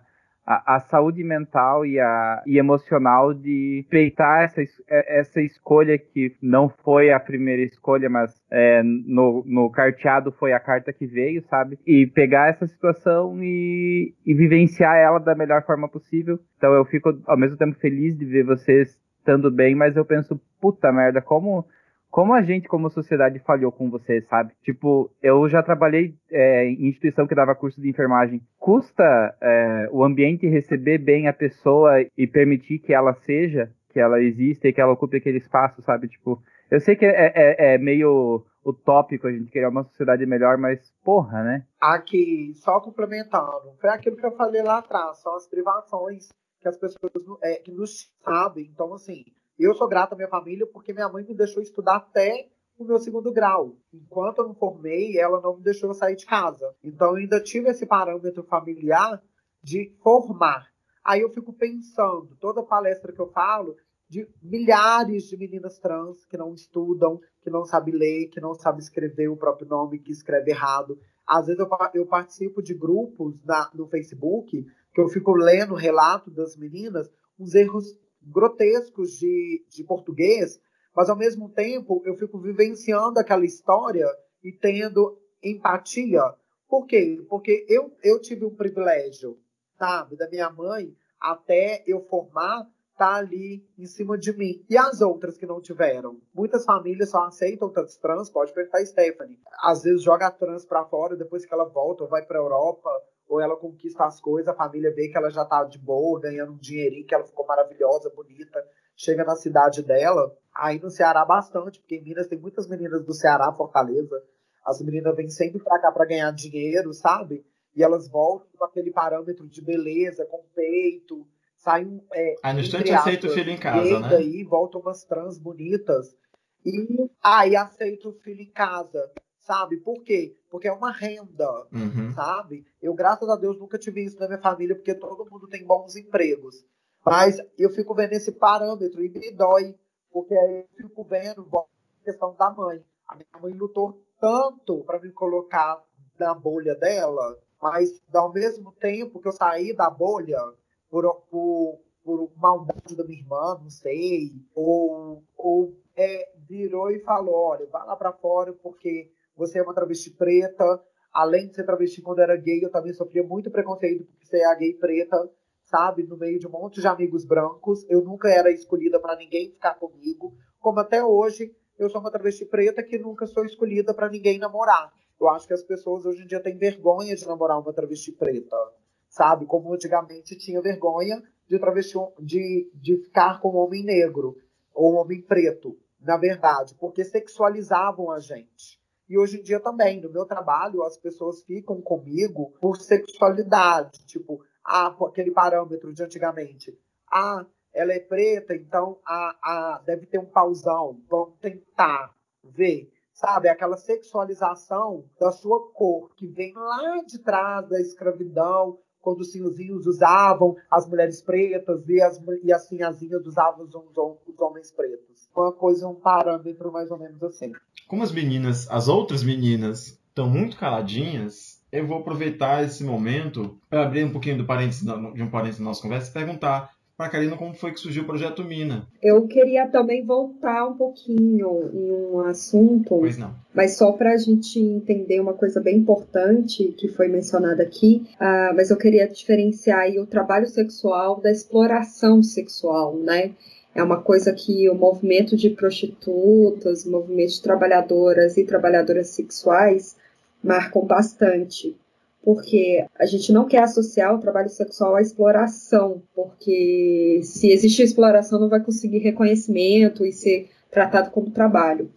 a, a saúde mental e, a, e emocional de respeitar essa, es- é- essa escolha que não foi a primeira escolha, mas é, no, no carteado foi a carta que veio, sabe? E pegar essa situação e, e vivenciar ela da melhor forma possível. Então eu fico ao mesmo tempo feliz de ver vocês estando bem, mas eu penso, puta merda, como como a gente, como sociedade, falhou com vocês, sabe? Tipo, eu já trabalhei é, em instituição que dava curso de enfermagem. Custa é, o ambiente receber bem a pessoa e permitir que ela seja, que ela exista e que ela ocupe aquele espaço, sabe? Tipo, eu sei que é, é- é meio utópico a gente querer uma sociedade melhor, mas porra, né? Aqui, só complementando, foi aquilo que eu falei lá atrás, são as privações que as pessoas é, que nos sabem. Então, assim, eu sou grata à minha família porque minha mãe me deixou estudar até o meu segundo grau. Enquanto eu não formei, ela não me deixou sair de casa. Então, eu ainda tive esse parâmetro familiar de formar. Aí eu fico pensando, toda palestra que eu falo, de milhares de meninas trans que não estudam, que não sabem ler, que não sabem escrever o próprio nome, que escreve errado. Às vezes eu, eu participo de grupos na- no Facebook que eu fico lendo relato das meninas, uns erros grotescos de, de português, mas ao mesmo tempo eu fico vivenciando aquela história e tendo empatia. Por quê? Porque eu, eu tive um privilégio, sabe, da minha mãe até eu formar tá ali em cima de mim. E as outras que não tiveram? Muitas famílias só aceitam trans, trans pode perguntar a Stephanie. Às vezes joga a trans pra fora, depois que ela volta vai pra Europa, ou ela conquista as coisas, a família vê que ela já tá de boa, ganhando um dinheirinho, que ela ficou maravilhosa, bonita, chega na cidade dela. Aí no Ceará bastante, porque em Minas tem muitas meninas do Ceará, Fortaleza, As meninas vêm sempre pra cá pra ganhar dinheiro, sabe? E elas voltam com aquele parâmetro de beleza, com peito, saem. É, Aí no instante aceita o filho em casa, né? Daí voltam umas trans bonitas. E aí aceita o filho em casa. Sabe? Por quê? Porque é uma renda, Uhum. sabe? Eu, graças a Deus, nunca tive isso na minha família, porque todo mundo tem bons empregos. Mas eu fico vendo esse parâmetro e me dói, porque aí eu fico vendo a questão da mãe. A minha mãe lutou tanto para me colocar na bolha dela, mas ao mesmo tempo que eu saí da bolha por, por, por maldade da minha irmã, não sei, ou, ou é, virou e falou, olha, vá lá para fora porque você é uma travesti preta, além de ser travesti quando era gay, eu também sofria muito preconceito por ser a gay preta, sabe, no meio de um monte de amigos brancos, eu nunca era escolhida para ninguém ficar comigo, como até hoje eu sou uma travesti preta que nunca sou escolhida para ninguém namorar. Eu acho que as pessoas hoje em dia têm vergonha de namorar uma travesti preta, sabe? Como antigamente tinha vergonha de travesti de, de ficar com um homem negro ou um homem preto, na verdade, porque sexualizavam a gente. E hoje em dia também, no meu trabalho, as pessoas ficam comigo por sexualidade, tipo, ah, aquele parâmetro de antigamente. Ah, ela é preta, então a, a, deve ter um pauzão. Vamos tentar ver, sabe? Aquela sexualização da sua cor, que vem lá de trás da escravidão, quando os senhorzinhos usavam as mulheres pretas e as, e as sinhazinhas usavam os, os homens pretos. Uma coisa, um parâmetro mais ou menos assim. Como as meninas, as outras meninas, estão muito caladinhas, eu vou aproveitar esse momento para abrir um pouquinho do parênteses, de um parênteses da nossa conversa e perguntar para a Karina como foi que surgiu o projeto Mina. Eu queria também voltar um pouquinho em um assunto, Pois não. mas só para a gente entender uma coisa bem importante que foi mencionada aqui, ah, mas eu queria diferenciar aí o trabalho sexual da exploração sexual, né? É uma coisa que o movimento de prostitutas, o movimento de trabalhadoras e trabalhadoras sexuais marcam bastante porque a gente não quer associar o trabalho sexual à exploração, porque se existe exploração não vai conseguir reconhecimento e ser tratado como trabalho.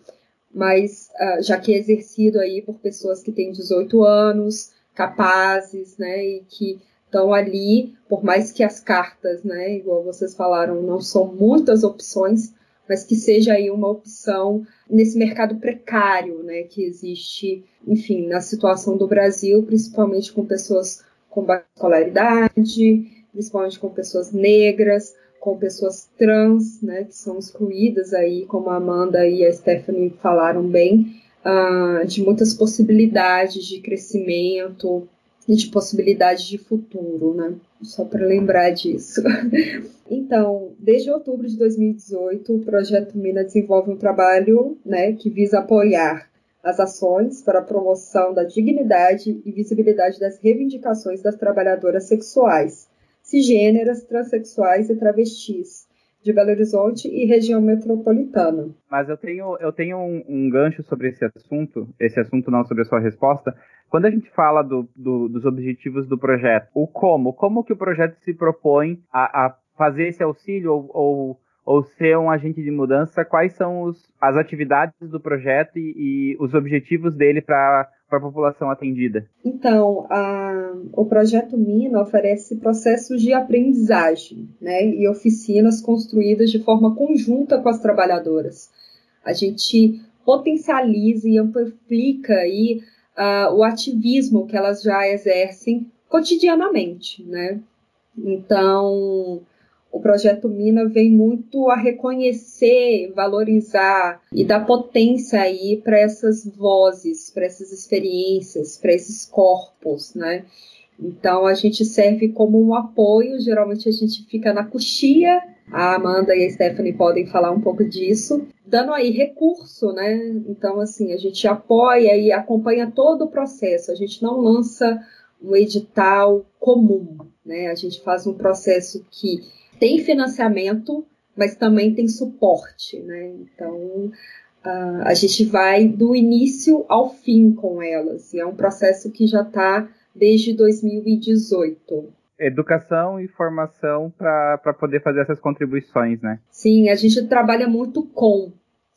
Mas uh, já que é exercido aí por pessoas que têm 18 anos, capazes, né, e que estão ali, por mais que as cartas, né, igual vocês falaram, não são muitas opções, mas que seja aí uma opção nesse mercado precário, né, que existe, enfim, na situação do Brasil, principalmente com pessoas com baixa escolaridade, principalmente com pessoas negras, com pessoas trans, né, que são excluídas aí, como a Amanda e a Stephanie falaram bem, uh, de muitas possibilidades de crescimento e de possibilidades de futuro, né? Só para lembrar disso. [LAUGHS] Então, desde outubro de 2018, o Projeto Mina desenvolve um trabalho né, que visa apoiar as ações para a promoção da dignidade e visibilidade das reivindicações das trabalhadoras sexuais, cisgêneras, transexuais e travestis de Belo Horizonte e região metropolitana. Mas eu tenho, eu tenho um, um gancho sobre esse assunto, esse assunto não sobre a sua resposta. Quando a gente fala do, do, dos objetivos do projeto, o como, como que o projeto se propõe a, a fazer esse auxílio ou, ou, ou, ser um agente de mudança, quais são os, as atividades do projeto e, e os objetivos dele para a população atendida? Então, a, o projeto Mina oferece processos de aprendizagem né, e oficinas construídas de forma conjunta com as trabalhadoras. A gente potencializa e amplifica aí, uh, o ativismo que elas já exercem cotidianamente. Né? Então, o projeto Mina vem muito a reconhecer, valorizar e dar potência aí para essas vozes, para essas experiências, para esses corpos, né? Então a gente serve como um apoio, geralmente a gente fica na coxia, a Amanda e a Stephanie podem falar um pouco disso, dando aí recurso, né? Então assim, a gente apoia e acompanha todo o processo, a gente não lança um edital comum, né? A gente faz um processo que tem financiamento, mas também tem suporte, né? Então uh, a gente vai do início ao fim com elas. E é um processo que já está desde 2018. Educação e formação para poder fazer essas contribuições, né? Sim, a gente trabalha muito com,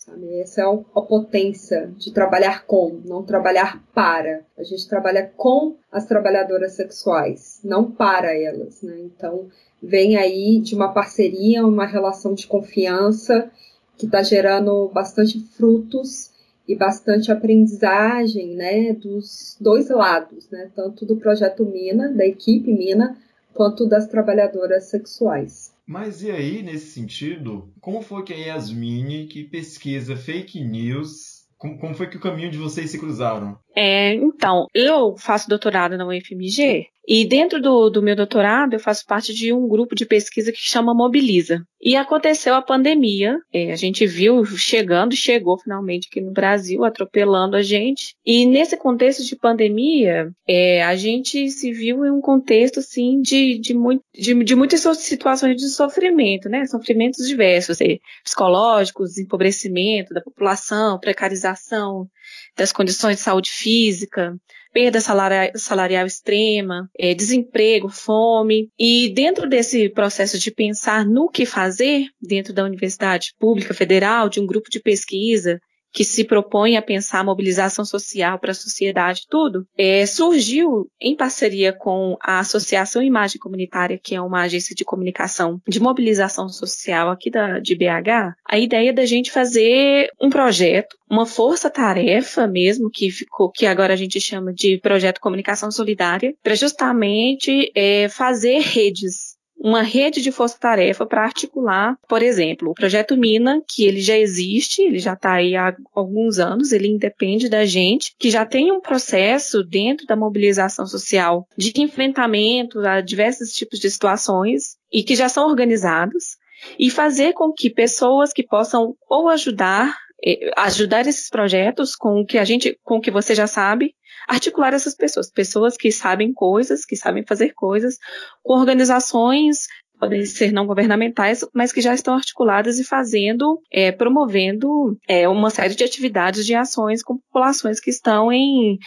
Sabe? Essa é a potência de trabalhar com, não trabalhar para. A gente trabalha com as trabalhadoras sexuais, não para elas. Né? Então, vem aí de uma parceria, uma relação de confiança que está gerando bastante frutos e bastante aprendizagem né, dos dois lados, né, tanto do projeto Mina, da equipe Mina, quanto das trabalhadoras sexuais. Mas e aí, nesse sentido, como foi que a Yasmine, que pesquisa fake news, como, como foi que o caminho de vocês se cruzaram? É, então, eu faço doutorado na UFMG e dentro do, do meu doutorado eu faço parte de um grupo de pesquisa que chama Mobiliza. E aconteceu a pandemia, é, a gente viu chegando, chegou finalmente aqui no Brasil, atropelando a gente. E nesse contexto de pandemia, é, a gente se viu em um contexto assim de, de, muito, de, de muitas situações de sofrimento, né? Sofrimentos diversos, é, psicológicos, empobrecimento da população, precarização das condições de saúde física, perda salarial, salarial extrema, é, desemprego, fome. E dentro desse processo de pensar no que fazer dentro da Universidade Pública Federal, de um grupo de pesquisa que se propõe a pensar a mobilização social para a sociedade, tudo, é, surgiu em parceria com a Associação Imagem Comunitária, que é uma agência de comunicação de mobilização social aqui da, de BH, a ideia da gente fazer um projeto, uma força-tarefa mesmo, que ficou, que agora a gente chama de projeto Comunicação Solidária, para justamente é, fazer redes uma rede de força-tarefa para articular, por exemplo, o projeto Mina, que ele já existe, ele já está aí há alguns anos, ele independe da gente, que já tem um processo dentro da mobilização social de enfrentamento a diversos tipos de situações e que já são organizados e fazer com que pessoas que possam ou ajudar eh, ajudar esses projetos com o que a gente com o que você já sabe articular essas pessoas, pessoas que sabem coisas, que sabem fazer coisas, com organizações podem ser não governamentais, mas que já estão articuladas e fazendo, é, promovendo é, uma série de atividades, de ações com populações que estão em,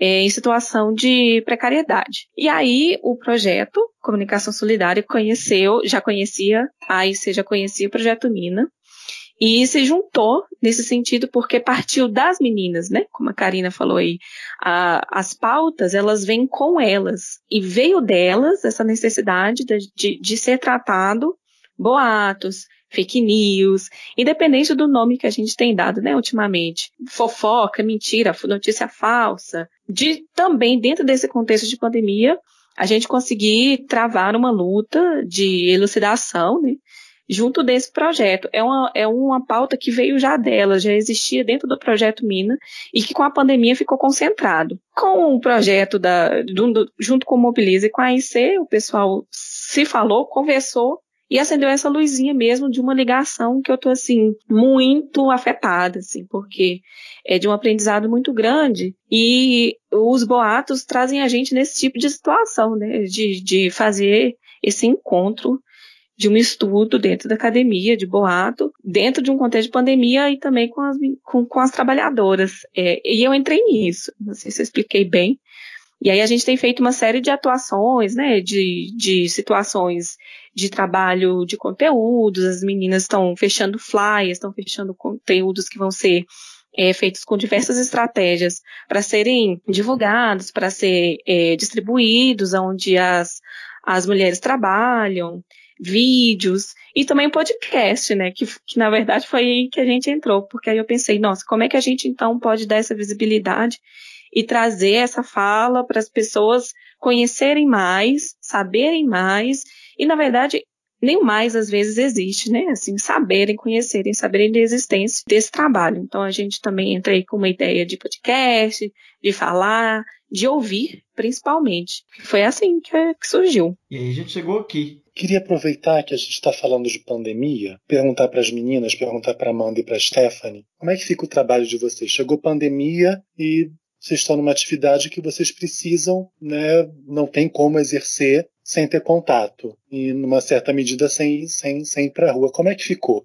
é, em situação de precariedade. E aí o projeto Comunicação Solidária conheceu, já conhecia, a AIC já conhecia o projeto Mina, e se juntou nesse sentido porque partiu das meninas, né? Como a Karina falou aí, a, as pautas elas vêm com elas. E veio delas essa necessidade de, de, de ser tratado boatos, fake news, independente do nome que a gente tem dado, né, ultimamente, fofoca, mentira, notícia falsa, de também dentro desse contexto de pandemia a gente conseguir travar uma luta de elucidação, né, junto desse projeto. É uma, é uma pauta que veio já dela, já existia dentro do projeto Mina e que com a pandemia ficou concentrado. Com o projeto da, do, junto com o Mobilize e com a IC, o pessoal se falou, conversou e acendeu essa luzinha mesmo de uma ligação que eu tô assim muito afetada assim, porque é de um aprendizado muito grande e os boatos trazem a gente nesse tipo de situação, né, de, de fazer esse encontro de um estudo dentro da academia, de boato, dentro de um contexto de pandemia e também com as, com, com as trabalhadoras. É, e eu entrei nisso, não sei se eu expliquei bem. E aí a gente tem feito uma série de atuações, né, de, de situações de trabalho de conteúdos, as meninas estão fechando flyers, estão fechando conteúdos que vão ser é, feitos com diversas estratégias para serem divulgados, para ser é, distribuídos, onde as, as mulheres trabalham vídeos e também podcast, né? Que, que na verdade foi aí que a gente entrou, porque aí eu pensei, nossa, como é que a gente então pode dar essa visibilidade e trazer essa fala para as pessoas conhecerem mais, saberem mais e na verdade nem mais às vezes existe, né? Assim, saberem, conhecerem, saberem da existência desse trabalho. Então a gente também entra aí com uma ideia de podcast, de falar, de ouvir, principalmente. Foi assim que, que surgiu. E aí a gente chegou aqui. Queria aproveitar que a gente está falando de pandemia, perguntar para as meninas, perguntar para Amanda e para Stephanie, como é que fica o trabalho de vocês? Chegou pandemia e vocês estão numa atividade que vocês precisam, né, não tem como exercer sem ter contato e, numa certa medida, sem, sem, sem ir para a rua. Como é que ficou?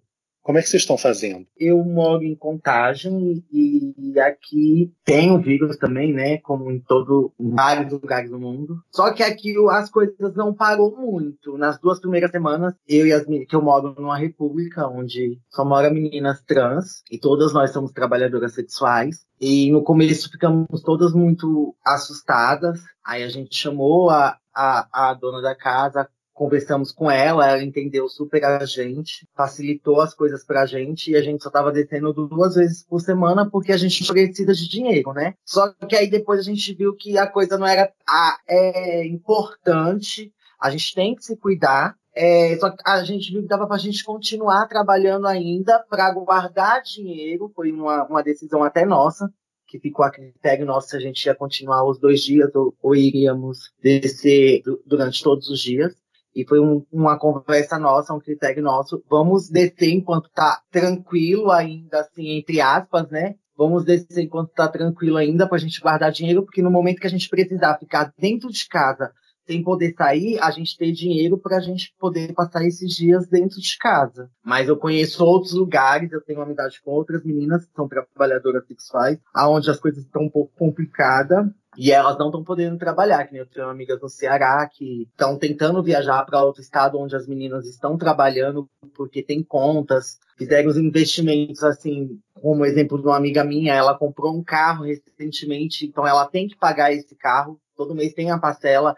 Como é que vocês estão fazendo? Eu moro em Contagem e aqui tem o vírus também, né? Como em todo em vários lugares do mundo. Só que aqui as coisas não parou muito. Nas duas primeiras semanas, eu e as que eu moro numa república onde só moram meninas trans e todas nós somos trabalhadoras sexuais. E no começo ficamos todas muito assustadas. Aí a gente chamou a, a, a dona da casa, conversamos com ela, ela entendeu super a gente, facilitou as coisas pra gente e a gente só tava descendo duas vezes por semana porque a gente precisa de dinheiro, né? Só que aí depois a gente viu que a coisa não era ah, é importante, a gente tem que se cuidar. É, só que a gente viu que dava pra gente continuar trabalhando ainda para guardar dinheiro, foi uma, uma decisão até nossa, que ficou a critério nosso se a gente ia continuar os dois dias ou, ou iríamos descer durante todos os dias. E foi um, uma conversa nossa, um critério nosso. Vamos descer enquanto tá tranquilo ainda, assim, entre aspas, né? Vamos descer enquanto tá tranquilo ainda para a gente guardar dinheiro, porque no momento que a gente precisar ficar dentro de casa sem poder sair, a gente ter dinheiro para a gente poder passar esses dias dentro de casa. Mas eu conheço outros lugares, eu tenho amizade com outras meninas que são trabalhadoras sexuais, aonde as coisas estão um pouco complicadas e elas não estão podendo trabalhar, que nem eu tenho amigas no Ceará que estão tentando viajar para outro estado onde as meninas estão trabalhando porque tem contas, fizeram os investimentos assim, como exemplo de uma amiga minha, ela comprou um carro recentemente, então ela tem que pagar esse carro, todo mês tem a parcela,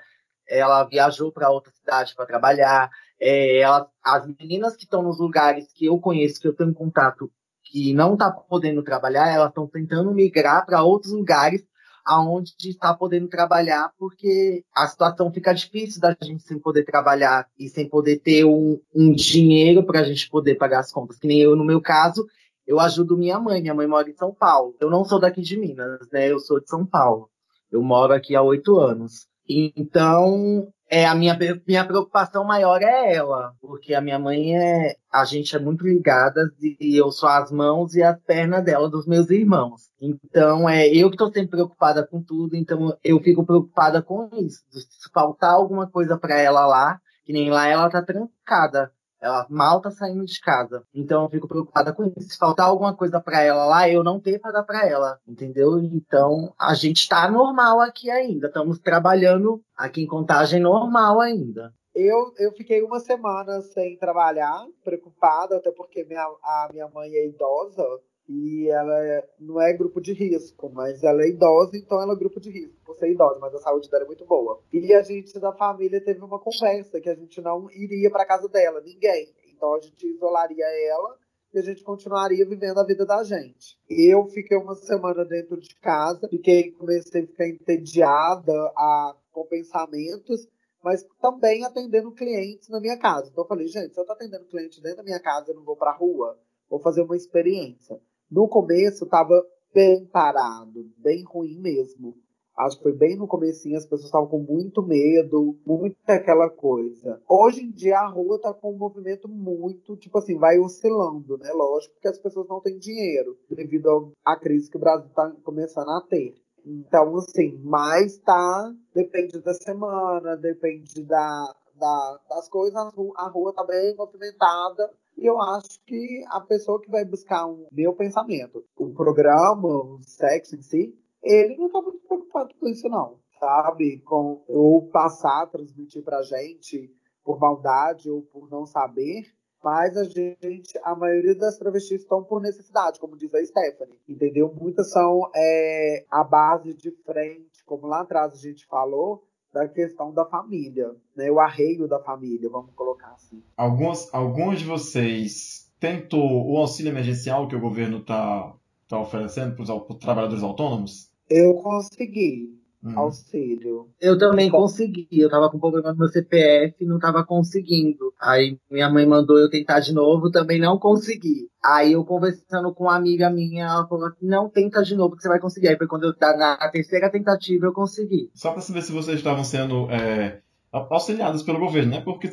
ela viajou para outra cidade para trabalhar, é, ela, as meninas que estão nos lugares que eu conheço, que eu tenho contato, que não tá podendo trabalhar, elas estão tentando migrar para outros lugares aonde está podendo trabalhar, porque a situação fica difícil da gente sem poder trabalhar e sem poder ter um, um dinheiro para a gente poder pagar as contas. Que nem eu, no meu caso, eu ajudo minha mãe. Minha mãe mora em São Paulo. Eu não sou daqui de Minas, né? Eu sou de São Paulo. Eu moro aqui há oito anos. Então, é, a minha, minha preocupação maior é ela, porque a minha mãe é. A gente é muito ligadas e eu sou as mãos e as pernas dela, dos meus irmãos. Então, é eu que estou sempre preocupada com tudo, então eu fico preocupada com isso. Se faltar alguma coisa para ela lá, que nem lá ela tá trancada. Ela mal tá saindo de casa. Então eu fico preocupada com isso. Se faltar alguma coisa para ela lá, eu não tenho para dar para ela. Entendeu? Então a gente tá normal aqui ainda. Estamos trabalhando aqui em contagem normal ainda. Eu, eu fiquei uma semana sem trabalhar, preocupada, até porque minha, a minha mãe é idosa e ela é, não é grupo de risco, mas ela é idosa, então ela é grupo de risco, por ser idosa, mas a saúde dela é muito boa. E a gente da família teve uma conversa que a gente não iria para casa dela, ninguém. Então a gente isolaria ela e a gente continuaria vivendo a vida da gente. Eu fiquei uma semana dentro de casa, fiquei comecei a ficar entediada a, com pensamentos, mas também atendendo clientes na minha casa. Então eu falei, gente, se eu tô atendendo cliente dentro da minha casa, eu não vou pra rua, vou fazer uma experiência. No começo estava bem parado, bem ruim mesmo. Acho que foi bem no comecinho, as pessoas estavam com muito medo, muita aquela coisa. Hoje em dia a rua tá com um movimento muito, tipo assim, vai oscilando, né? Lógico que as pessoas não têm dinheiro devido à crise que o Brasil tá começando a ter. Então, assim, mas tá, depende da semana, depende da, da, das coisas, a rua tá bem movimentada e eu acho que a pessoa que vai buscar um meu pensamento, o programa, o sexo em si, ele não tá muito preocupado com isso, não. Sabe? Com ou passar, transmitir pra gente por maldade ou por não saber. Mas a gente, a maioria das travestis estão por necessidade, como diz a Stephanie. Entendeu? Muitas são é, a base de frente, como lá atrás a gente falou, da questão da família, né? O arreio da família, vamos colocar assim. Alguns, alguns de vocês tentou o auxílio emergencial que o governo está tá oferecendo para os trabalhadores autônomos? Eu consegui uhum. auxílio. Eu também consegui. Eu tava com problema no meu CPF e não tava conseguindo. Aí minha mãe mandou eu tentar de novo, também não consegui. Aí eu conversando com uma amiga minha, ela falou assim, não, tenta de novo que você vai conseguir. Aí foi quando eu na terceira tentativa eu consegui. Só para saber se vocês estavam sendo é, auxiliados pelo governo, né? Porque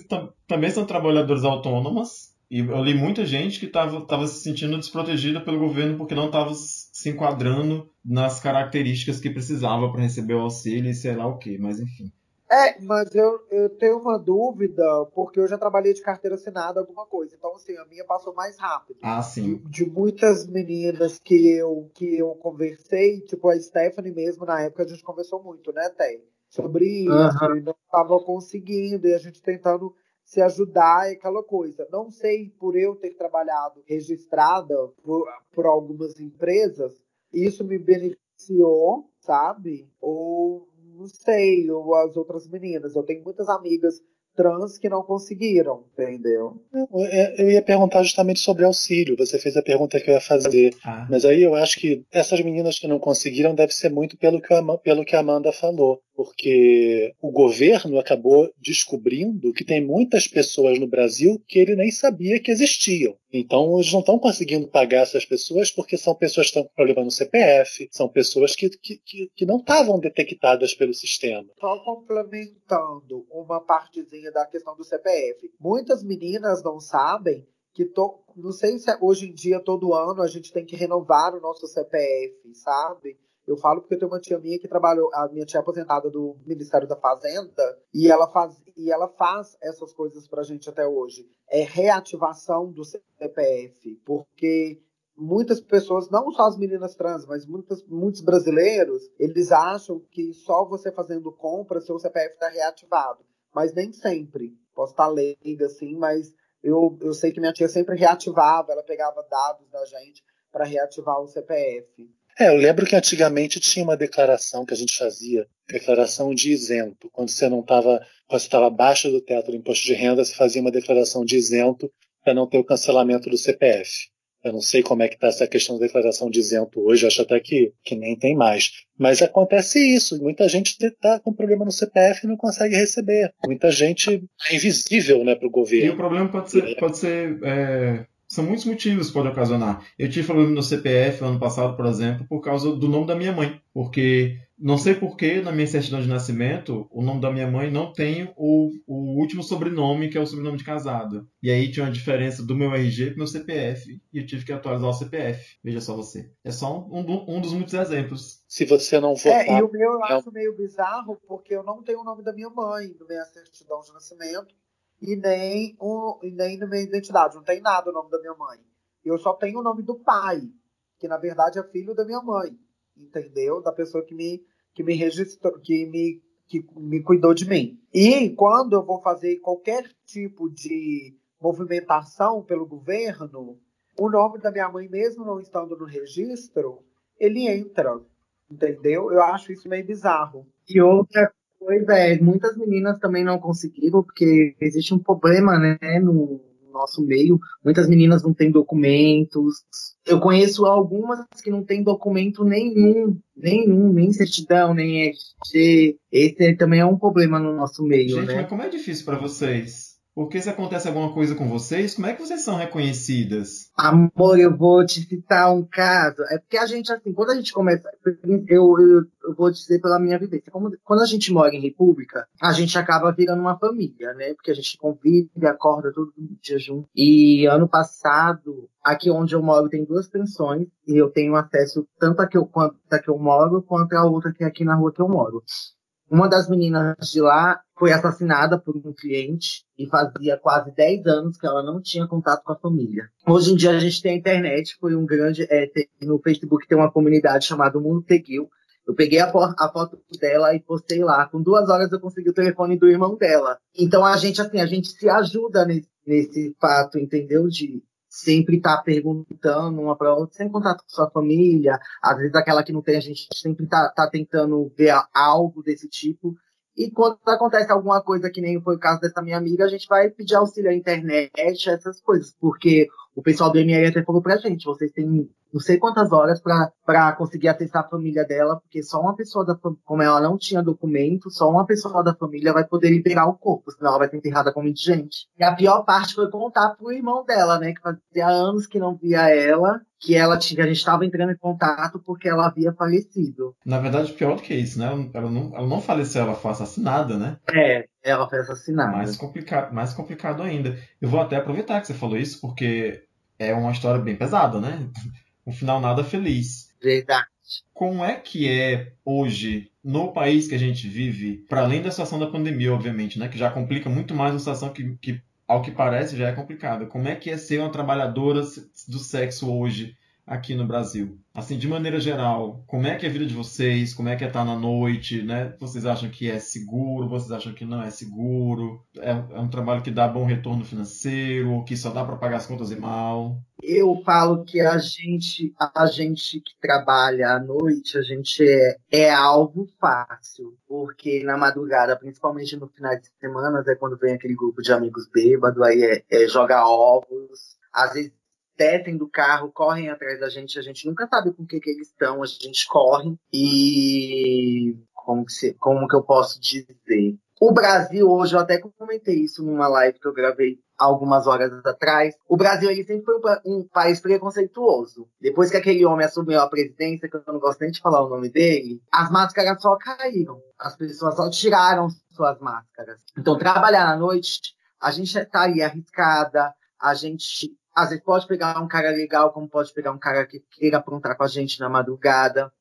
também são trabalhadores autônomos e eu li muita gente que estava se sentindo desprotegida pelo governo porque não estava se enquadrando nas características que precisava para receber o auxílio e sei lá o que, mas enfim. É, mas eu, eu tenho uma dúvida, porque eu já trabalhei de carteira assinada alguma coisa. Então, assim, a minha passou mais rápido. Ah, sim. De, de muitas meninas que eu, que eu conversei, tipo a Stephanie mesmo, na época a gente conversou muito, né, Té? Sobre isso, Aham. e não estava conseguindo, e a gente tentando se ajudar e aquela coisa. Não sei por eu ter trabalhado registrada por, por algumas empresas, isso me beneficiou, sabe? Ou não sei, ou as outras meninas. Eu tenho muitas amigas trans que não conseguiram, entendeu? É, Eu ia perguntar justamente sobre auxílio. Você fez a pergunta que eu ia fazer. Ah, Mas aí eu acho que essas meninas que não conseguiram deve ser muito pelo que, a, pelo que a Amanda falou. Porque o governo acabou descobrindo que tem muitas pessoas no Brasil que ele nem sabia que existiam. Então eles não estão conseguindo pagar essas pessoas porque são pessoas que estão com problema no CPF, são pessoas que, que, que, que não estavam detectadas pelo sistema. Só complementando uma partezinha da questão do CPF. Muitas meninas não sabem que to... não sei se é- hoje em dia todo ano a gente tem que renovar o nosso CPF, sabe? Eu falo porque eu tenho uma tia minha que trabalhou, a minha tia aposentada do Ministério da Fazenda, e ela faz, e ela faz essas coisas pra gente até hoje. É reativação do CPF, porque muitas pessoas, não só as meninas trans, mas muitas, muitos brasileiros, eles acham que só você fazendo compra, seu CPF está reativado. Mas nem sempre. Posso estar leiga, assim, mas eu, eu sei que minha tia sempre reativava, ela pegava dados da gente para reativar o CPF. É, eu lembro que antigamente tinha uma declaração que a gente fazia, declaração de isento. Quando você não estava, quando você estava abaixo do teto do imposto de renda, você fazia uma declaração de isento para não ter o cancelamento do CPF. Eu não sei como é que está essa questão da declaração de isento hoje, acho até que, que nem tem mais. Mas acontece isso, muita gente está com problema no CPF e não consegue receber. Muita gente é invisível né, para o E o governo. problema pode ser, pode ser é, são muitos motivos que pode ocasionar. Eu tive problema no CPF ano passado, por exemplo, por causa do nome da minha mãe. Porque não sei porquê, na minha certidão de nascimento, o nome da minha mãe não tem o, o último sobrenome, que é o sobrenome de casado. E aí tinha uma diferença do meu RG pro meu CPF. E eu tive que atualizar o CPF. Veja só você. É só um, um, dos muitos exemplos. Se você não votar. É, e o meu eu é acho meio bizarro, porque eu não tenho o nome da minha mãe na minha certidão de nascimento e nem, o, e nem na minha identidade. Não tem nada o nome da minha mãe. Eu só tenho o nome do pai, que na verdade é filho da minha mãe, entendeu? Da pessoa que me, que me registrou, que me, que me cuidou de mim. E quando eu vou fazer qualquer tipo de movimentação pelo governo, o nome da minha mãe, mesmo não estando no registro, ele entra. Entendeu? Eu acho isso meio bizarro. E outra coisa é, muitas meninas também não conseguiram, porque existe um problema, né, no nosso meio. Muitas meninas não têm documentos. Eu conheço algumas que não têm documento nenhum, nenhum, nem certidão, nem RG. Esse também é um problema no nosso meio, Gente, né? mas como é difícil pra vocês? Porque se acontece alguma coisa com vocês, como é que vocês são reconhecidas? Amor, eu vou te citar um caso. É porque a gente, assim, quando a gente começa. Eu, eu, eu vou dizer pela minha vivência. Como, quando a gente mora em República, a gente acaba virando uma família, né? Porque a gente convive, acorda todo dia junto. E ano passado, aqui onde eu moro, tem duas pensões. E eu tenho acesso tanto a que eu, quanto a que eu moro, quanto a outra que é aqui na rua que eu moro. Uma das meninas de lá foi assassinada por um cliente e fazia quase 10 anos que ela não tinha contato com a família. Hoje em dia a gente tem a internet, foi um grande. é, tem- no Facebook tem uma comunidade chamada Mundo Seguiu. Eu peguei a, a foto dela e postei lá. Com duas horas eu consegui o telefone do irmão dela. Então a gente, assim, a gente se ajuda nesse, nesse fato, entendeu? De sempre estar perguntando uma para outra, sem contato com sua família. Às vezes aquela que não tem, a gente sempre tá, tá tentando ver algo desse tipo. E quando acontece alguma coisa que nem foi o caso dessa minha amiga, a gente vai pedir auxílio à internet, essas coisas. Porque o pessoal do ML até falou pra gente, vocês têm não sei quantas horas para conseguir acessar a família dela, porque só uma pessoa da família, como ela não tinha documento, só uma pessoa da família vai poder liberar o corpo, senão ela vai ser enterrada com muita gente. E a pior parte foi contar pro irmão dela, né, que fazia anos que não via ela, que ela tinha, a gente estava entrando em contato porque ela havia falecido. Na verdade, pior do que isso, né? Ela não, ela não faleceu, ela foi assassinada, né? É, ela foi assassinada. Mais complicado, mais complicado ainda. Eu vou até aproveitar que você falou isso, porque é uma história bem pesada, né? Um final nada feliz. Verdade. Como é que é hoje, no país que a gente vive, para além da situação da pandemia, obviamente, né, que já complica muito mais uma situação que, que, ao que parece, já é complicada. Como é que é ser uma trabalhadora do sexo hoje aqui no Brasil? Assim, de maneira geral, como é que é a vida de vocês? Como é que é estar na noite, né? Vocês acham que é seguro? Vocês acham que não é seguro? É, é um trabalho que dá bom retorno financeiro? Ou que só dá para pagar as contas e mal? Eu falo que a gente, a gente que trabalha à noite, a gente é, é alvo fácil, porque na madrugada, principalmente no final de semana, é quando vem aquele grupo de amigos bêbados, aí é, é jogar ovos, às vezes descem do carro, correm atrás da gente, a gente nunca sabe com o que, que eles estão, a gente corre e como que, se, como que eu posso dizer? O Brasil hoje, eu até comentei isso numa live que eu gravei algumas horas atrás. O Brasil ele sempre foi um, um país preconceituoso. Depois que aquele homem assumiu a presidência, que eu não gosto nem de falar o nome dele, as máscaras só caíram. As pessoas só tiraram suas máscaras. Então, trabalhar à noite, a gente está ali arriscada, a gente às vezes pode pegar um cara legal, como pode pegar um cara que queira aprontar com a gente na madrugada.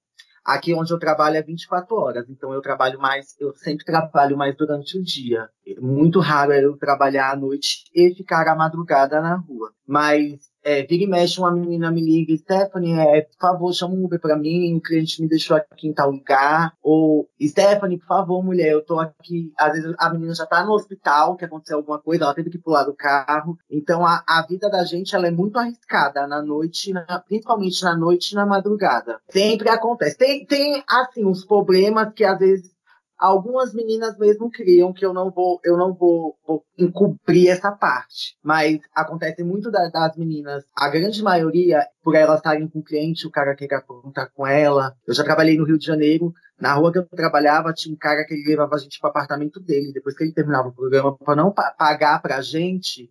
Aqui onde eu trabalho é 24 horas, então eu trabalho mais, eu sempre trabalho mais durante o dia. Muito raro é eu trabalhar à noite e ficar à madrugada na rua. Mas é, vira e mexe, uma menina me liga, Stephanie, é, por favor, chama um Uber pra mim, o cliente me deixou aqui em tal lugar. Ou, Stephanie, por favor, mulher, eu tô aqui. Às vezes a menina já tá no hospital, que aconteceu alguma coisa, ela teve que pular do carro. Então a, a vida da gente, ela é muito arriscada na noite, na, principalmente na noite e na madrugada. Sempre acontece. Tem, tem, assim, uns problemas que às vezes Algumas meninas mesmo criam que eu não vou, eu não vou, vou encobrir essa parte. Mas acontece muito da, das meninas, a grande maioria, por elas estarem com o cliente, o cara quer perguntar com ela. Eu já trabalhei no Rio de Janeiro, na rua que eu trabalhava, tinha um cara que ele levava a gente para apartamento dele. Depois que ele terminava o programa, para não pagar pra gente,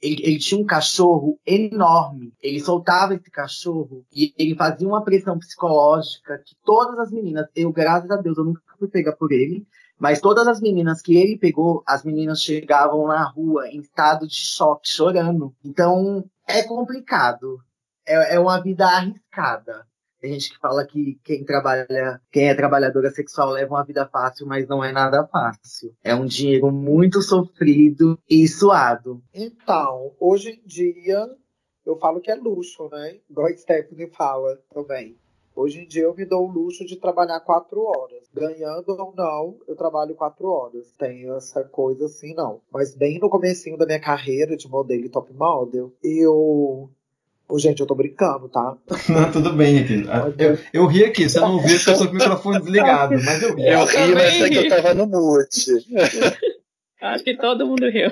ele, ele, tinha um cachorro enorme. Ele soltava esse cachorro e ele fazia uma pressão psicológica que todas as meninas, eu, graças a Deus, eu nunca fui pega por ele, mas todas as meninas que ele pegou, as meninas chegavam na rua em estado de choque, chorando. Então, é complicado. É, é uma vida arriscada. Tem gente que fala que quem trabalha, quem é trabalhadora sexual leva uma vida fácil, mas não é nada fácil. É um dinheiro muito sofrido e suado. Então, hoje em dia, eu falo que é luxo, né? Igual a Stephanie fala também. Hoje em dia eu me dou o luxo de trabalhar quatro horas. Ganhando ou não, eu trabalho quatro horas. Tenho essa coisa assim, não. Mas bem no comecinho da minha carreira de modelo e top model, eu Ô, gente, eu tô brincando, tá? [LAUGHS] Não, tudo bem aqui. Eu, eu ri aqui, você não viu porque eu tô com o microfone desligado, [LAUGHS] mas eu ri. Eu ri, mas é que eu tava no mute. [LAUGHS] Acho que todo mundo riu.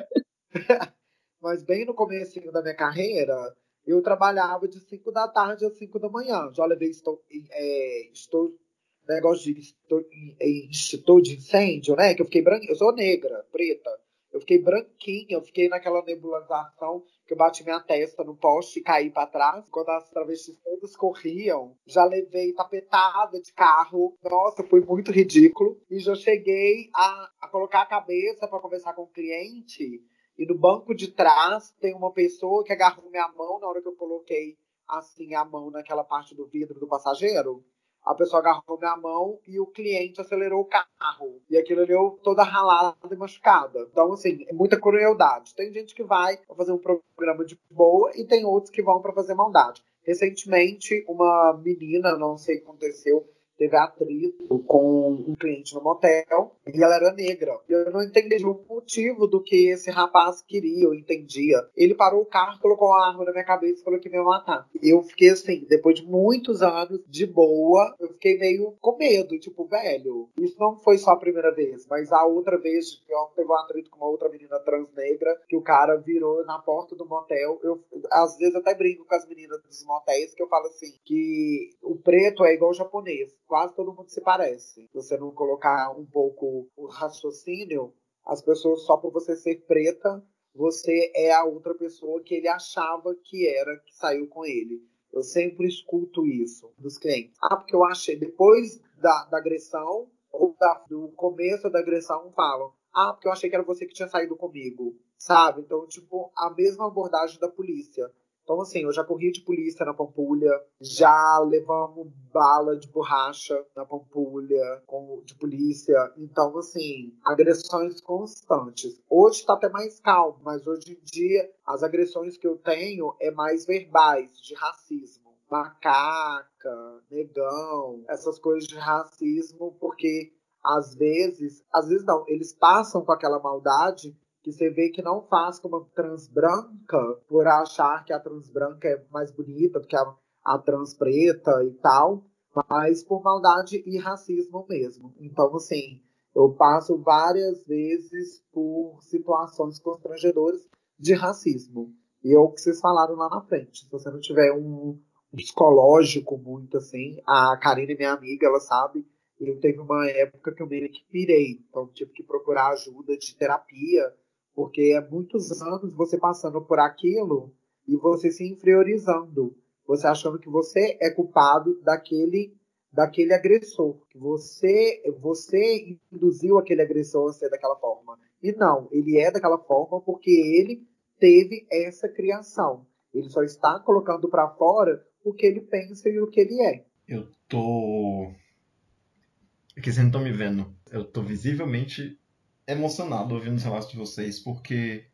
Mas bem no começo da minha carreira, eu trabalhava de 5 da tarde às 5 da manhã. Já levei estou, é, estou negócio de estou, instituto de incêndio, né? Que eu fiquei branca, eu sou negra, preta. Eu fiquei branquinha, eu fiquei naquela nebulização que eu bati minha testa no poste e caí para trás. Quando as travestis todas corriam, já levei tapetada de carro. Nossa, foi muito ridículo. E já cheguei a, a colocar a cabeça para conversar com o cliente. E no banco de trás tem uma pessoa que agarrou minha mão na hora que eu coloquei assim a mão naquela parte do vidro do passageiro a pessoa agarrou minha mão e o cliente acelerou o carro. E aquilo ali eu toda ralada e machucada. Então, assim, é muita crueldade. Tem gente que vai fazer um programa de boa e tem outros que vão para fazer maldade. Recentemente, uma menina, não sei o que aconteceu, teve atrito com um cliente no motel e ela era negra. Eu não entendi o motivo do que esse rapaz queria, eu entendia. Ele parou o carro, colocou uma arma na minha cabeça e falou que me matar. Eu fiquei assim, depois de muitos anos de boa, eu fiquei meio com medo, tipo, velho, isso não foi só a primeira vez, mas a outra vez eu teve um atrito com uma outra menina trans negra que o cara virou na porta do motel. Eu às vezes até brinco com as meninas dos motéis que eu falo assim, que o preto é igual o japonês quase todo mundo se parece. Se você não colocar um pouco o raciocínio, as pessoas, só por você ser preta, você é a outra pessoa que ele achava que era, que saiu com ele. Eu sempre escuto isso dos clientes. Ah, porque eu achei, depois da, da agressão, ou da, do começo da agressão, falam. Ah, porque eu achei que era você que tinha saído comigo. Sabe? Então, tipo, a mesma abordagem da polícia. Então, assim, eu já corri de polícia na Pampulha, já levamos bala de borracha na Pampulha com, de polícia. Então, assim, agressões constantes. Hoje está até mais calmo, mas hoje em dia as agressões que eu tenho é mais verbais, de racismo. Macaca, negão, essas coisas de racismo, porque às vezes, às vezes não, eles passam com aquela maldade que você vê que não faz com uma trans branca por achar que a trans branca é mais bonita do que a, a trans preta e tal, mas por maldade e racismo mesmo. Então, assim, eu passo várias vezes por situações constrangedoras de racismo. E é o que vocês falaram lá na frente. Se você não tiver um, psicológico muito assim, a Karine, minha amiga, ela sabe. Eu teve uma época que eu meio que pirei, então tive que procurar ajuda de terapia porque é muitos anos você passando por aquilo e você se inferiorizando, você achando que você é culpado daquele daquele agressor, que você você induziu aquele agressor a ser daquela forma. E não, ele é daquela forma porque ele teve essa criação. Ele só está colocando para fora o que ele pensa e o que ele é. Eu tô. É que vocês não estão me vendo. Eu tô visivelmente emocionado ouvindo os relatos de vocês, porque,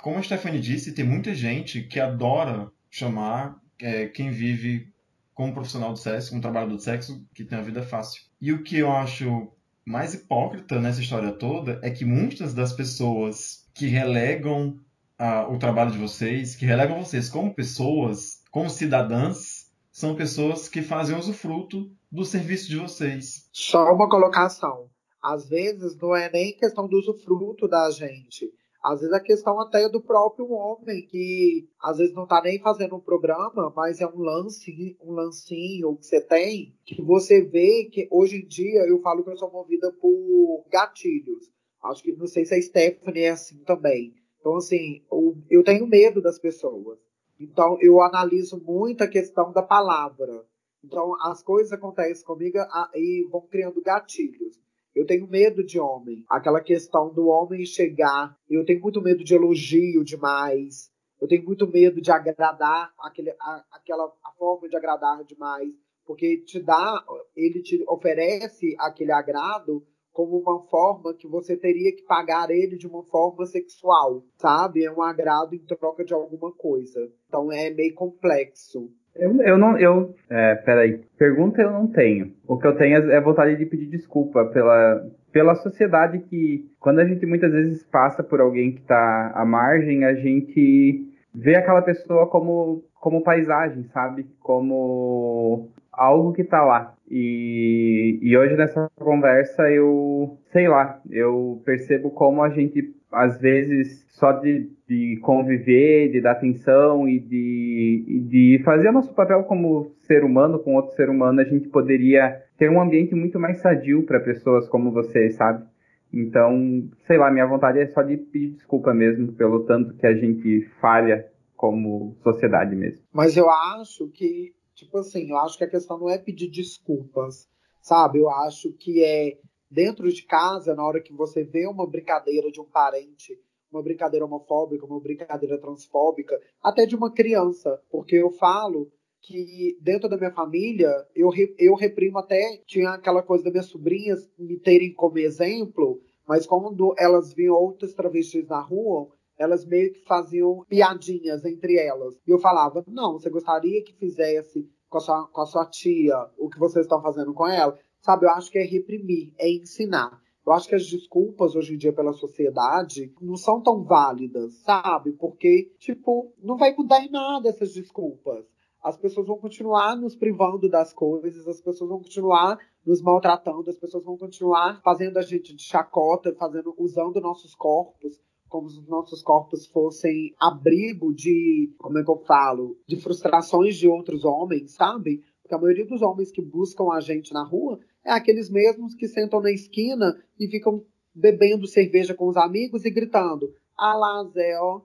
como a Stephanie disse, tem muita gente que adora chamar é, quem vive como profissional do sexo, como trabalhador do sexo, que tem a vida fácil. E o que eu acho mais hipócrita nessa história toda é que muitas das pessoas que relegam uh, o trabalho de vocês, que relegam vocês como pessoas, como cidadãs, são pessoas que fazem usufruto do serviço de vocês. Só uma colocação às vezes não é nem questão do usufruto da gente. Às vezes é questão até do próprio homem, que às vezes não está nem fazendo um programa, mas é um lance, um lancinho que você tem, que você vê que hoje em dia eu falo que eu sou movida por gatilhos. Acho que não sei se a Stephanie é assim também. Então, assim, eu tenho medo das pessoas. Então, eu analiso muito a questão da palavra. Então, as coisas acontecem comigo e vão criando gatilhos. Eu tenho medo de homem. Aquela questão do homem chegar. Eu tenho muito medo de elogio demais. Eu tenho muito medo de agradar aquele, a, aquela a forma de agradar demais, porque te dá, ele te oferece aquele agrado como uma forma que você teria que pagar ele de uma forma sexual, sabe? É um agrado em troca de alguma coisa. Então é meio complexo. Eu, eu não, eu, é, peraí, pergunta eu não tenho. O que eu tenho é, é vontade de pedir desculpa pela, pela sociedade que, quando a gente muitas vezes passa por alguém que está à margem, a gente vê aquela pessoa como, como paisagem, sabe? Como algo que está lá. E, e hoje nessa conversa eu, sei lá, eu percebo como a gente às vezes, só de, de conviver, de dar atenção e de, e de fazer o nosso papel como ser humano com outro ser humano, a gente poderia ter um ambiente muito mais sadio para pessoas como vocês, sabe? Então, sei lá, minha vontade é só de pedir desculpa mesmo pelo tanto que a gente falha como sociedade mesmo. Mas eu acho que, tipo assim, eu acho que a questão não é pedir desculpas, sabe? Eu acho que é dentro de casa, na hora que você vê uma brincadeira de um parente, uma brincadeira homofóbica, uma brincadeira transfóbica, até de uma criança, porque eu falo que dentro da minha família eu, eu reprimo até tinha aquela coisa das minhas sobrinhas me terem como exemplo, mas quando elas viam outras travestis na rua, elas meio que faziam piadinhas entre elas. E eu falava: não, você gostaria que fizesse com a sua, com a sua tia o que vocês estão fazendo com ela? Sabe, eu acho que é reprimir, é ensinar. Eu acho que as desculpas hoje em dia pela sociedade não são tão válidas, sabe? Porque, tipo, não vai mudar em nada essas desculpas. As pessoas vão continuar nos privando das coisas, as pessoas vão continuar nos maltratando, as pessoas vão continuar fazendo a gente de chacota, fazendo, usando nossos corpos como se os nossos corpos fossem abrigo de, como é que eu falo, de frustrações de outros homens, sabe? Porque a maioria dos homens que buscam a gente na rua é aqueles mesmos que sentam na esquina e ficam bebendo cerveja com os amigos e gritando: Ah lá, Zé, ó,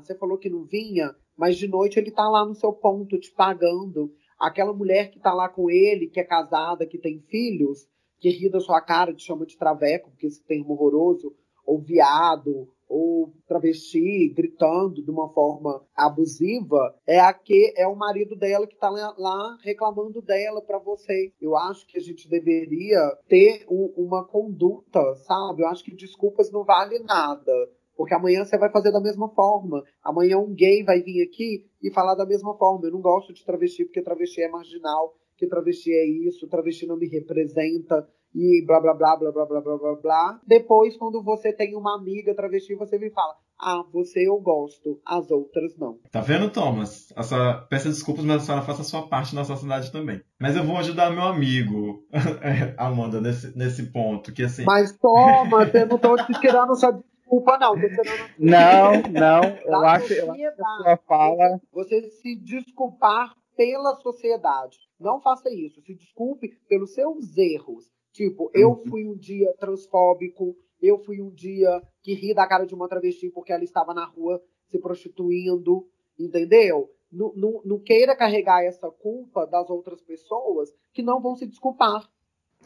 você falou que não vinha, mas de noite ele tá lá no seu ponto te pagando. Aquela mulher que tá lá com ele, que é casada, que tem filhos, que ri da sua cara, te chama de traveco, porque esse termo horroroso, ou viado, ou travesti gritando de uma forma abusiva é a que é o marido dela que está lá reclamando dela para você. Eu acho que a gente deveria ter um, uma conduta, sabe? Eu acho que desculpas não vale nada. Porque amanhã você vai fazer da mesma forma. Amanhã um gay vai vir aqui e falar da mesma forma. Eu não gosto de travesti porque travesti é marginal, que travesti é isso, travesti não me representa e blá blá blá blá blá blá blá blá blá. Depois, quando você tem uma amiga travesti, você me fala: Ah, você eu gosto, as outras não. Tá vendo, Thomas? Essa, peça desculpas, mas a senhora faça a sua parte na sociedade também. Mas eu vou ajudar meu amigo, [LAUGHS] Amanda, nesse, nesse ponto. Que assim. Mas, Thomas, eu não tô te tirando sua desculpa, não. [LAUGHS] Não, não. Eu acho, eu acho que a sua fala. Você se desculpar pela sociedade. Não faça isso. Se desculpe pelos seus erros. Tipo, eu uhum. fui um dia transfóbico, eu fui um dia que ri da cara de uma travesti porque ela estava na rua se prostituindo, entendeu? Não, não, não queira carregar essa culpa das outras pessoas que não vão se desculpar.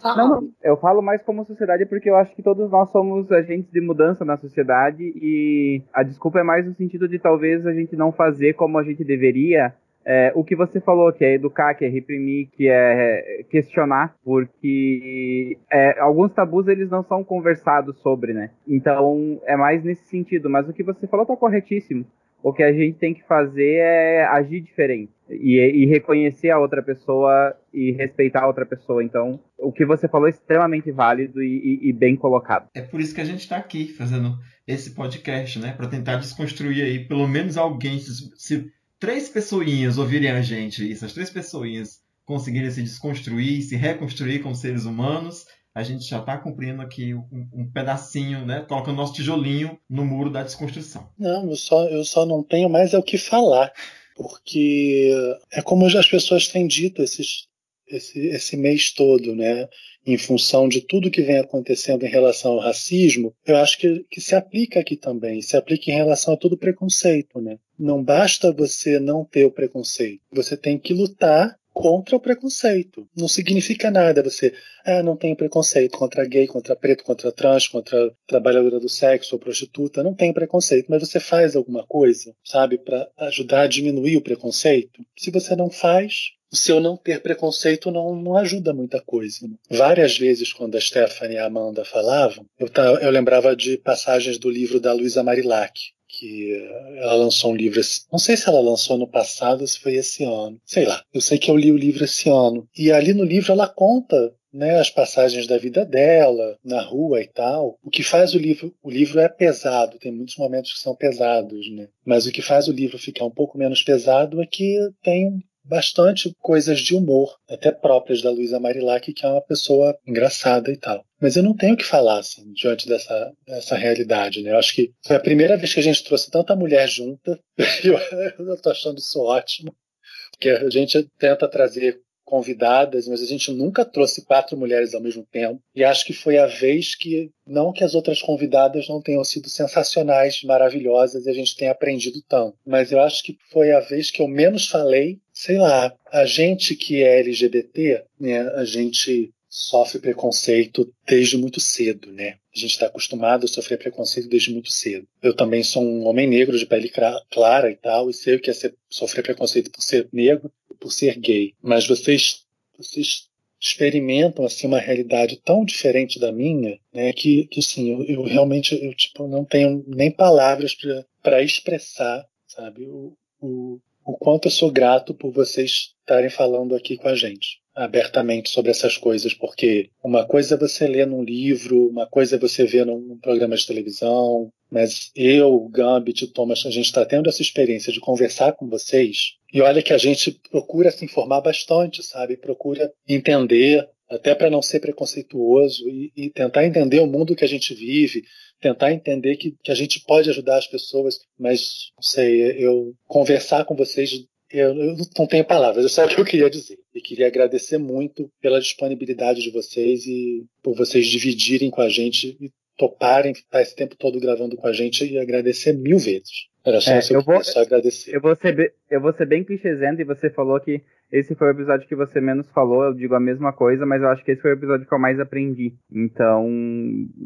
Não, não, eu falo mais como sociedade porque eu acho que todos nós somos agentes de mudança na sociedade e a desculpa é mais no sentido de talvez a gente não fazer como a gente deveria é, o que você falou, que é educar, que é reprimir, que é questionar, porque é, alguns tabus eles não são conversados sobre, né? Então é mais nesse sentido. Mas o que você falou tá corretíssimo. O que a gente tem que fazer é agir diferente e, e reconhecer a outra pessoa e respeitar a outra pessoa. Então, o que você falou é extremamente válido e, e, e bem colocado. É por isso que a gente está aqui fazendo esse podcast, né? Para tentar desconstruir aí pelo menos alguém se três pessoinhas ouvirem a gente e essas três pessoinhas conseguirem se desconstruir, se reconstruir como seres humanos, a gente já está cumprindo aqui um, um, pedacinho, né? Colocando nosso tijolinho no muro da desconstrução. Não, eu só, eu só não tenho mais é o que falar. Porque é como as pessoas têm dito esses, esse, esse mês todo, né? Em função de tudo que vem acontecendo em relação ao racismo, eu acho que, que se aplica aqui também, se aplica em relação a todo preconceito, né? Não basta você não ter o preconceito, você tem que lutar contra o preconceito. Não significa nada você, ah, não tenho preconceito contra gay, contra preto, contra trans, contra trabalhadora do sexo ou prostituta, não tem preconceito, mas você faz alguma coisa, sabe, para ajudar a diminuir o preconceito? Se você não faz, o seu não ter preconceito não, não ajuda muita coisa. Né? Várias vezes, quando a Stephanie e a Amanda falavam, eu, eu lembrava de passagens do livro da Luísa Marilac, que ela lançou um livro, não sei se ela lançou no passado se foi esse ano, sei lá. Eu sei que eu li o livro esse ano. E ali no livro ela conta né, as passagens da vida dela, na rua e tal. O que faz o livro, o livro é pesado, tem muitos momentos que são pesados, né? Mas o que faz o livro ficar um pouco menos pesado é que tem bastante coisas de humor, até próprias da Luísa Marilac, que é uma pessoa engraçada e tal. Mas eu não tenho o que falar assim, diante dessa, dessa realidade. Né? Eu acho que foi a primeira vez que a gente trouxe tanta mulher junta. [LAUGHS] eu estou achando isso ótimo. Porque a gente tenta trazer convidadas, mas a gente nunca trouxe quatro mulheres ao mesmo tempo. E acho que foi a vez que, não que as outras convidadas não tenham sido sensacionais, maravilhosas, e a gente tenha aprendido tanto, mas eu acho que foi a vez que eu menos falei. Sei lá, a gente que é LGBT, né, a gente sofre preconceito desde muito cedo, né? A gente está acostumado a sofrer preconceito desde muito cedo. Eu também sou um homem negro de pele clara e tal, e sei o que é ser, sofrer preconceito por ser negro e por ser gay. Mas vocês, vocês experimentam assim uma realidade tão diferente da minha, né? Que, que assim, eu, eu realmente eu tipo não tenho nem palavras para expressar, sabe? O, o, o quanto eu sou grato por vocês estarem falando aqui com a gente abertamente sobre essas coisas, porque uma coisa é você ler num livro, uma coisa é você ver num programa de televisão, mas eu, Gambit, Thomas, a gente está tendo essa experiência de conversar com vocês, e olha que a gente procura se informar bastante, sabe? Procura entender, até para não ser preconceituoso, e, e, tentar entender o mundo que a gente vive, tentar entender que, que a gente pode ajudar as pessoas, mas, não sei, eu conversar com vocês eu, eu, não tenho palavras, é só o que eu queria dizer. E queria agradecer muito pela disponibilidade de vocês e por vocês dividirem com a gente e toparem estar esse tempo todo gravando com a gente e agradecer mil vezes. Era só, é, eu vou, só agradecer. Eu vou, ser, eu vou ser bem clichêsento e você falou que esse foi o episódio que você menos falou, eu digo a mesma coisa, mas eu acho que esse foi o episódio que eu mais aprendi. Então,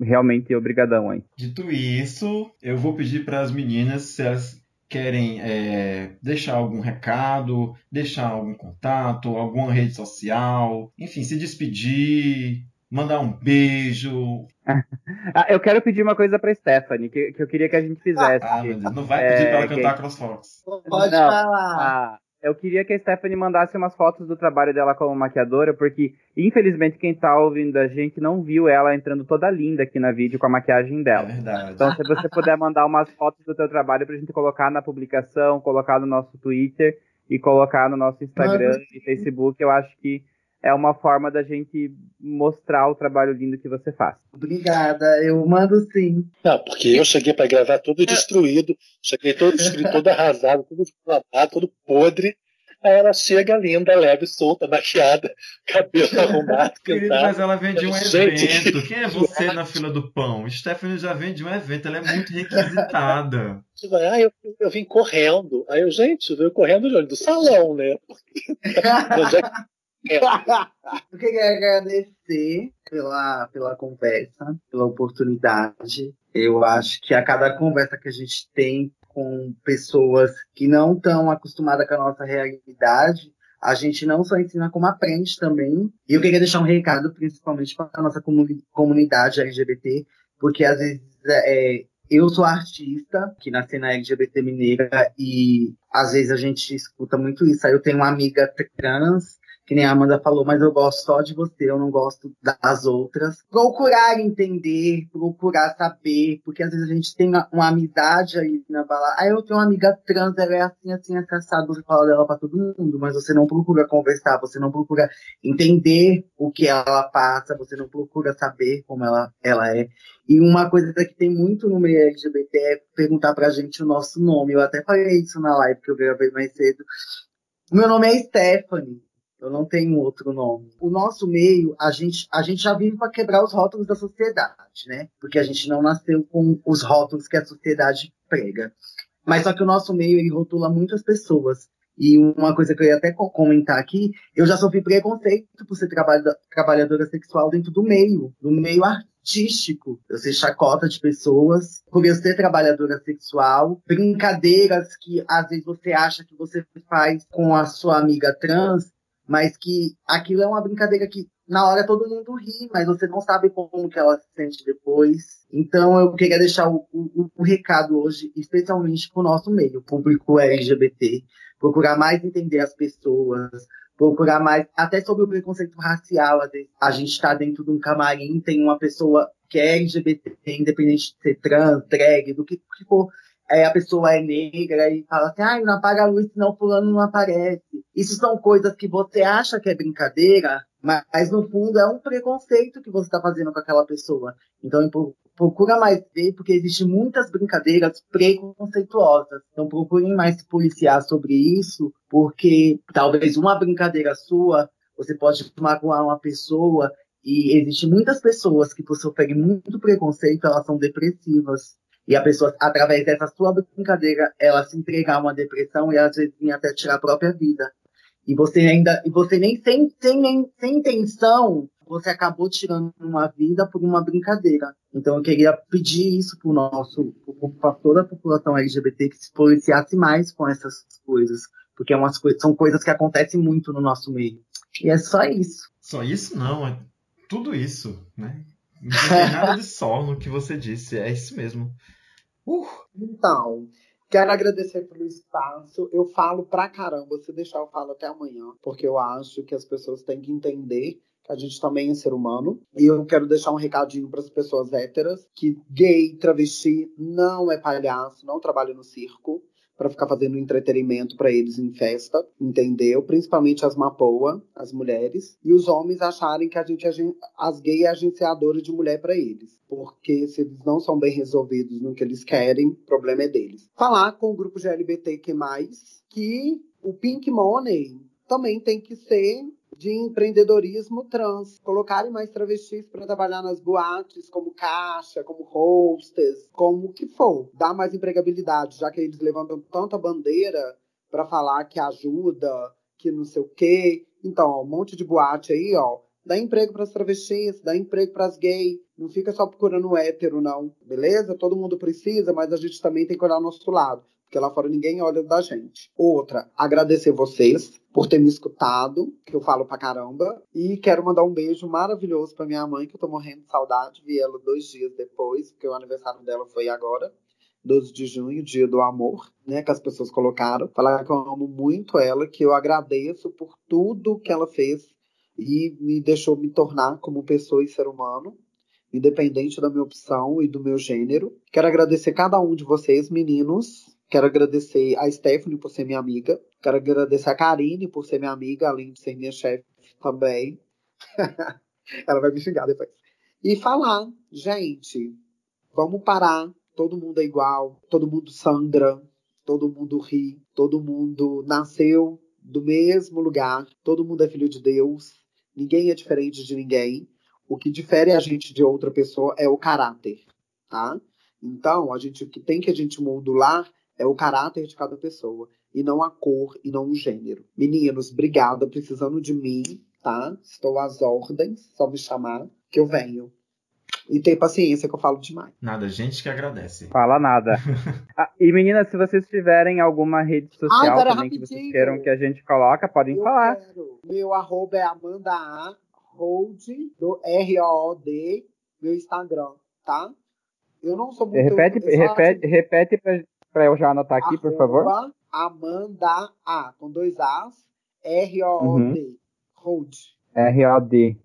realmente, obrigadão aí. Dito isso, eu vou pedir para as meninas se elas querem é, deixar algum recado, deixar algum contato, alguma rede social, enfim, se despedir, mandar um beijo. [LAUGHS] ah, eu quero pedir uma coisa para Stephanie, que, que eu queria que a gente fizesse. Ah, meu Deus, não vai pedir é, para ela cantar que... CrossFox. Pode não, falar. Ah, eu queria que a Stephanie mandasse umas fotos do trabalho dela como maquiadora, porque infelizmente quem tá ouvindo a gente não viu ela entrando toda linda aqui na vídeo com a maquiagem dela. É verdade. Então se você puder mandar umas fotos do teu trabalho pra gente colocar na publicação, colocar no nosso Twitter e colocar no nosso Instagram e Facebook, eu acho que é uma forma da gente mostrar o trabalho lindo que você faz. Obrigada, eu mando sim. Não, porque eu cheguei para gravar todo destruído, cheguei todo destruído, todo arrasado, todo deslavado, todo podre. Aí ela chega linda, leve, solta, maquiada, cabelo [LAUGHS] arrumado, Querido, Mas ela vem de um Gente, evento. Quem é você na fila do pão? Stephanie já vem de um evento, ela é muito requisitada. Ah, eu, eu vim correndo. Aí eu, gente, eu vim correndo de onde? Do salão, né? [LAUGHS] [LAUGHS] Eu queria agradecer pela, pela conversa, pela oportunidade. Eu acho que a cada conversa que a gente tem com pessoas que não estão acostumadas com a nossa realidade, a gente não só ensina como aprende também. E eu queria deixar um recado, principalmente para a nossa comunidade LGBT, porque às vezes é, eu sou artista, que nasci na LGBT mineira, e às vezes a gente escuta muito isso. Aí eu tenho uma amiga trans que nem a Amanda falou, mas eu gosto só de você, eu não gosto das outras. Procurar entender, procurar saber, porque às vezes a gente tem uma, uma amizade aí na balada. Aí eu tenho uma amiga trans, ela é assim, assim, assado, você fala dela pra todo mundo, mas você não procura conversar, você não procura entender o que ela passa, você não procura saber como ela, ela é. E uma coisa que tem muito no meio LGBT é perguntar pra gente o nosso nome. Eu até falei isso na live que eu gravei mais cedo. Meu nome é Stephanie. Eu não tenho outro nome. O nosso meio, a gente, a gente já vive para quebrar os rótulos da sociedade, né? Porque a gente não nasceu com os rótulos que a sociedade prega. Mas só que o nosso meio, ele rotula muitas pessoas. E uma coisa que eu ia até comentar aqui, eu já sofri preconceito por ser trabalhadora sexual dentro do meio, do meio artístico. Eu ser chacota de pessoas, por eu ser trabalhadora sexual, brincadeiras que às vezes você acha que você faz com a sua amiga trans, mas que aquilo é uma brincadeira que na hora todo mundo ri, mas você não sabe como que ela se sente depois. Então eu queria deixar o, o, o recado hoje, especialmente para o nosso meio, público LGBT, procurar mais entender as pessoas, procurar mais, até sobre o preconceito racial, às vezes a gente está dentro de um camarim, tem uma pessoa que é LGBT, independente de ser trans, drag, do que for, é, a pessoa é negra e fala assim, ah, não apaga a luz, senão fulano não aparece. Isso são coisas que você acha que é brincadeira, mas no fundo é um preconceito que você está fazendo com aquela pessoa. Então procura mais ver, porque existem muitas brincadeiras preconceituosas. Então procurem mais se policiar sobre isso, porque talvez uma brincadeira sua, você pode magoar uma pessoa, e existem muitas pessoas que, por sofrerem muito preconceito, elas são depressivas. E a pessoa, através dessa sua brincadeira, ela se entregar a uma depressão e às vezes até tirar a própria vida. E você ainda, e você nem sem, sem, nem, sem intenção, você acabou tirando uma vida por uma brincadeira. Então eu queria pedir isso para o nosso, para toda a população LGBT que se policiasse mais com essas coisas, porque é umas são coisas que acontecem muito no nosso meio. E é só isso. Só isso não, é tudo isso, né? Não tem nada de só no que você disse, é isso mesmo. Uh. Então, quero agradecer pelo espaço. Eu falo pra caramba. Se deixar, eu falo até amanhã, porque eu acho que as pessoas têm que entender que a gente também é ser humano. E eu quero deixar um recadinho para as pessoas héteras que gay, travesti não é palhaço, não trabalha no circo para ficar fazendo entretenimento para eles em festa, entendeu? Principalmente as mapoa, as mulheres, e os homens acharem que a gente as gays é agenciadora de mulher para eles, porque se eles não são bem resolvidos no que eles querem, o problema é deles. Falar com o grupo GLBTQ+, que o Pink Money também tem que ser de empreendedorismo trans. Colocarem mais travestis para trabalhar nas boates, como caixa, como hostess, como o que for. Dar mais empregabilidade, já que eles levantam tanta bandeira para falar que ajuda que não sei o quê. Então, ó, um monte de boate aí, ó. Dá emprego para as travestis, dá emprego para as gays. Não fica só procurando hétero, não. Beleza? Todo mundo precisa, mas a gente também tem que olhar o nosso lado. Porque lá fora ninguém olha da gente. Outra, agradecer vocês por ter me escutado, que eu falo pra caramba. E quero mandar um beijo maravilhoso pra minha mãe, que eu tô morrendo de saudade. Vi ela dois dias depois, porque o aniversário dela foi agora. 12 de junho, dia do amor, né, que as pessoas colocaram. Falar que eu amo muito ela, que eu agradeço por tudo que ela fez e me deixou me tornar como pessoa e ser humano, independente da minha opção e do meu gênero. Quero agradecer cada um de vocês, meninos. Quero agradecer a Stephanie por ser minha amiga. Quero agradecer a Karine por ser minha amiga, além de ser minha chefe também. [LAUGHS] ela vai me xingar depois. E falar, gente, vamos parar todo mundo é igual, todo mundo sangra, todo mundo ri, todo mundo nasceu do mesmo lugar, todo mundo é filho de Deus, ninguém é diferente de ninguém. O que difere a gente de outra pessoa é o caráter, tá? Então, a gente o que tem que a gente modular é o caráter de cada pessoa e não a cor e não o gênero. Meninos, obrigada, precisando de mim, tá? Estou às ordens, só me chamar que eu venho. E tem paciência que eu falo demais. Nada, gente que agradece. Fala nada. [LAUGHS] ah, e meninas, se vocês tiverem alguma rede social Ai, também que vocês queiram que a gente coloca, podem eu falar. Quero. Meu arroba é Amanda A. Hold, do R-O-O-D, meu Instagram, tá? Eu não sou muito. Repete, repete, repete pra, pra eu já anotar aqui, por favor. Amanda A, com dois As, R-O-O-D. Uhum. Hold. R-O-D.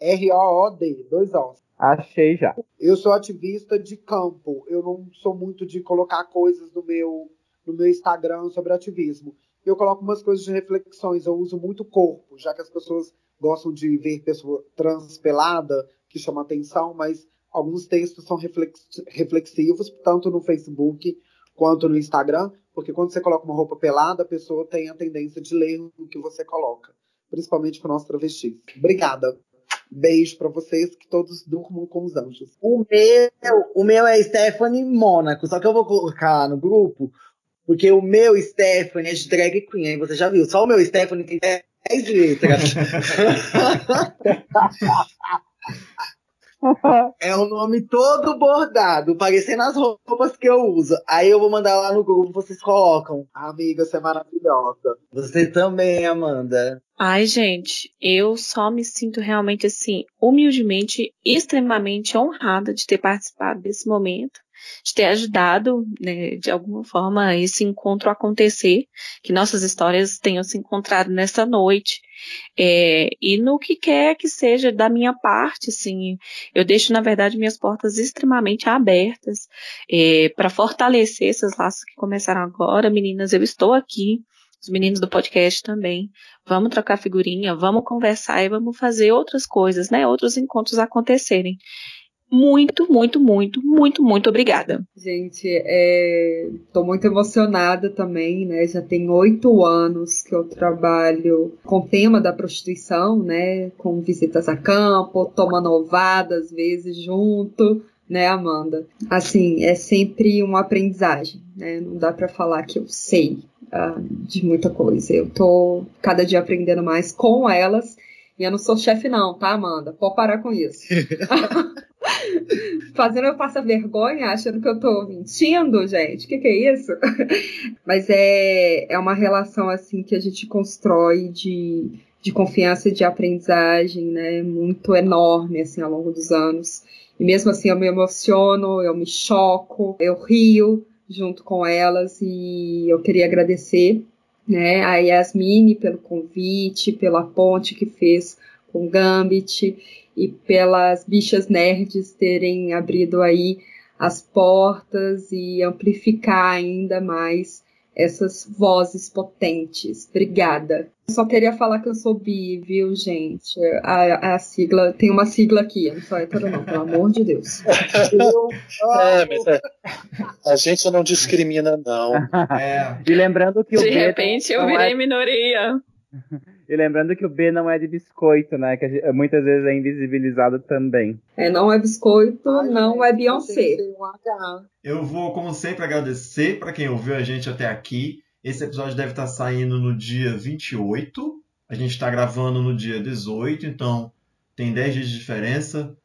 R-O-O-D, dois Os. Achei já. Eu sou ativista de campo. Eu não sou muito de colocar coisas no meu, no meu Instagram sobre ativismo. Eu coloco umas coisas de reflexões. Eu uso muito corpo, já que as pessoas gostam de ver pessoa trans pelada, que chama atenção, mas alguns textos são reflexivos, tanto no Facebook quanto no Instagram, porque quando você coloca uma roupa pelada, a pessoa tem a tendência de ler o que você coloca, principalmente com nós travestis. Obrigada. Beijo para vocês, que todos durmam com os anjos. O meu, o meu é Stephanie Mônaco, só que eu vou colocar no grupo, porque o meu Stephanie é de drag queen, aí você já viu. Só o meu Stephanie tem 10 letras. [LAUGHS] [LAUGHS] é o nome todo bordado, parecendo as roupas que eu uso. Aí eu vou mandar lá no grupo, vocês colocam. Amiga, você é maravilhosa. Você também, Amanda. Ai, gente, eu só me sinto realmente assim, humildemente, extremamente honrada de ter participado desse momento de ter ajudado, né, de alguma forma, esse encontro acontecer, que nossas histórias tenham se encontrado nessa noite. É, e no que quer que seja da minha parte, assim, eu deixo, na verdade, minhas portas extremamente abertas é, para fortalecer esses laços que começaram agora. Meninas, eu estou aqui os meninos do podcast também. Vamos trocar figurinha, vamos conversar e vamos fazer outras coisas, né? Outros encontros acontecerem muito, muito, muito, muito, muito obrigada. Gente, estou é, muito emocionada também, né? Já tem oito anos que eu trabalho com o tema da prostituição, né? Com visitas a campo, tomando ovada às vezes junto, né, Amanda? Assim, é sempre uma aprendizagem, né? Não dá para falar que eu sei uh, de muita coisa. Eu tô cada dia aprendendo mais com elas. E eu não sou chefe, não, tá, Amanda? Pode parar com isso. [LAUGHS] Fazendo eu passar vergonha, achando que eu tô mentindo, gente. O que, que é isso? [LAUGHS] Mas é, é uma relação assim que a gente constrói de, de confiança e de aprendizagem, né? Muito enorme assim ao longo dos anos. E mesmo assim eu me emociono, eu me choco, eu rio junto com elas e eu queria agradecer né, a Yasmine pelo convite, pela ponte que fez com o Gambit e pelas bichas nerds terem abrido aí as portas e amplificar ainda mais essas vozes potentes. Obrigada. Só queria falar que eu sou bi, viu, gente? A, a sigla, tem uma sigla aqui, eu não sou hétero não, pelo amor de Deus. [LAUGHS] é, mas é, a gente não discrimina, não. É. E lembrando que o De repente eu virei é... minoria. [LAUGHS] E lembrando que o B não é de biscoito, né? Que gente, muitas vezes é invisibilizado também. É, não é biscoito, Ai, não é Beyoncé. Eu vou, como sempre, agradecer para quem ouviu a gente até aqui. Esse episódio deve estar saindo no dia 28. A gente está gravando no dia 18, então tem 10 dias de diferença.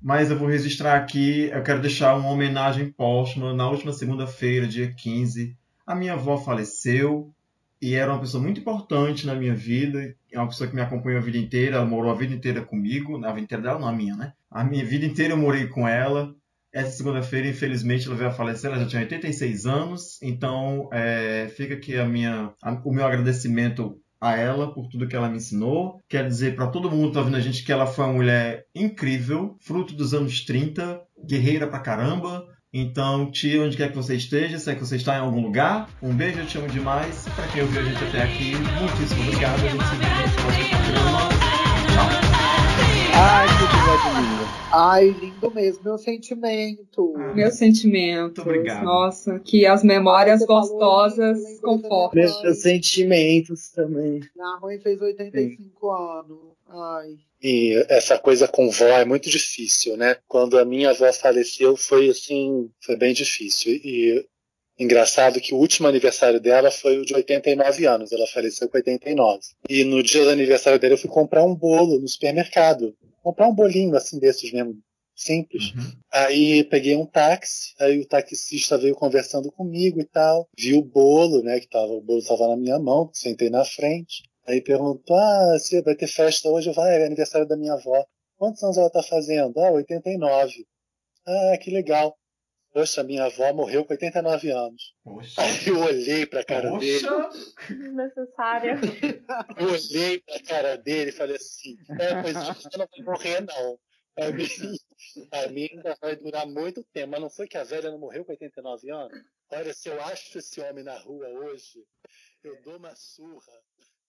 Mas eu vou registrar aqui, eu quero deixar uma homenagem póstuma. Na última segunda-feira, dia 15, a minha avó faleceu e era uma pessoa muito importante na minha vida. É uma pessoa que me acompanhou a vida inteira, ela morou a vida inteira comigo. Na vida inteira dela, não a minha, né? A minha vida inteira eu morei com ela. Essa segunda-feira, infelizmente, ela veio a falecer, ela já tinha 86 anos, então é, fica aqui a minha, a, o meu agradecimento a ela por tudo que ela me ensinou. Quero dizer para todo mundo que tá vendo a gente que ela foi uma mulher incrível, fruto dos anos 30, guerreira pra caramba. Então, tia, onde quer que você esteja, sei que você está em algum lugar, um beijo, eu te amo demais. Para quem ouviu a gente até aqui, muitíssimo obrigado. A gente se vê no próximo programa. Tchau. Ai, que episódio lindo. Ai, lindo mesmo, meu sentimento. Ah, meu sentimento. Muito obrigado. Nossa, que as memórias gostosas confortam. Meus sentimentos também. Minha mãe fez 85 Sim. anos. Ai. E essa coisa com vó é muito difícil, né? Quando a minha avó faleceu foi assim, foi bem difícil. E Engraçado que o último aniversário dela foi o de 89 anos, ela faleceu com 89. E no dia do aniversário dela eu fui comprar um bolo no supermercado. Comprar um bolinho assim desses mesmo, simples. Uhum. Aí peguei um táxi, aí o taxista veio conversando comigo e tal. Vi o bolo, né, que tava, o bolo estava na minha mão, sentei na frente. Aí perguntou: "Ah, você vai ter festa hoje? Vai, é aniversário da minha avó. Quantos anos ela tá fazendo? Ah, 89. Ah, que legal. Poxa, minha avó morreu com 89 anos. Poxa. Aí eu olhei pra cara Poxa. dele. Desnecessária. [LAUGHS] Eu olhei pra cara dele e falei assim: é, pois você não vai morrer, não. A mim, a mim ainda vai durar muito tempo. Mas não foi que a velha não morreu com 89 anos? Olha, se eu acho esse homem na rua hoje, eu dou uma surra.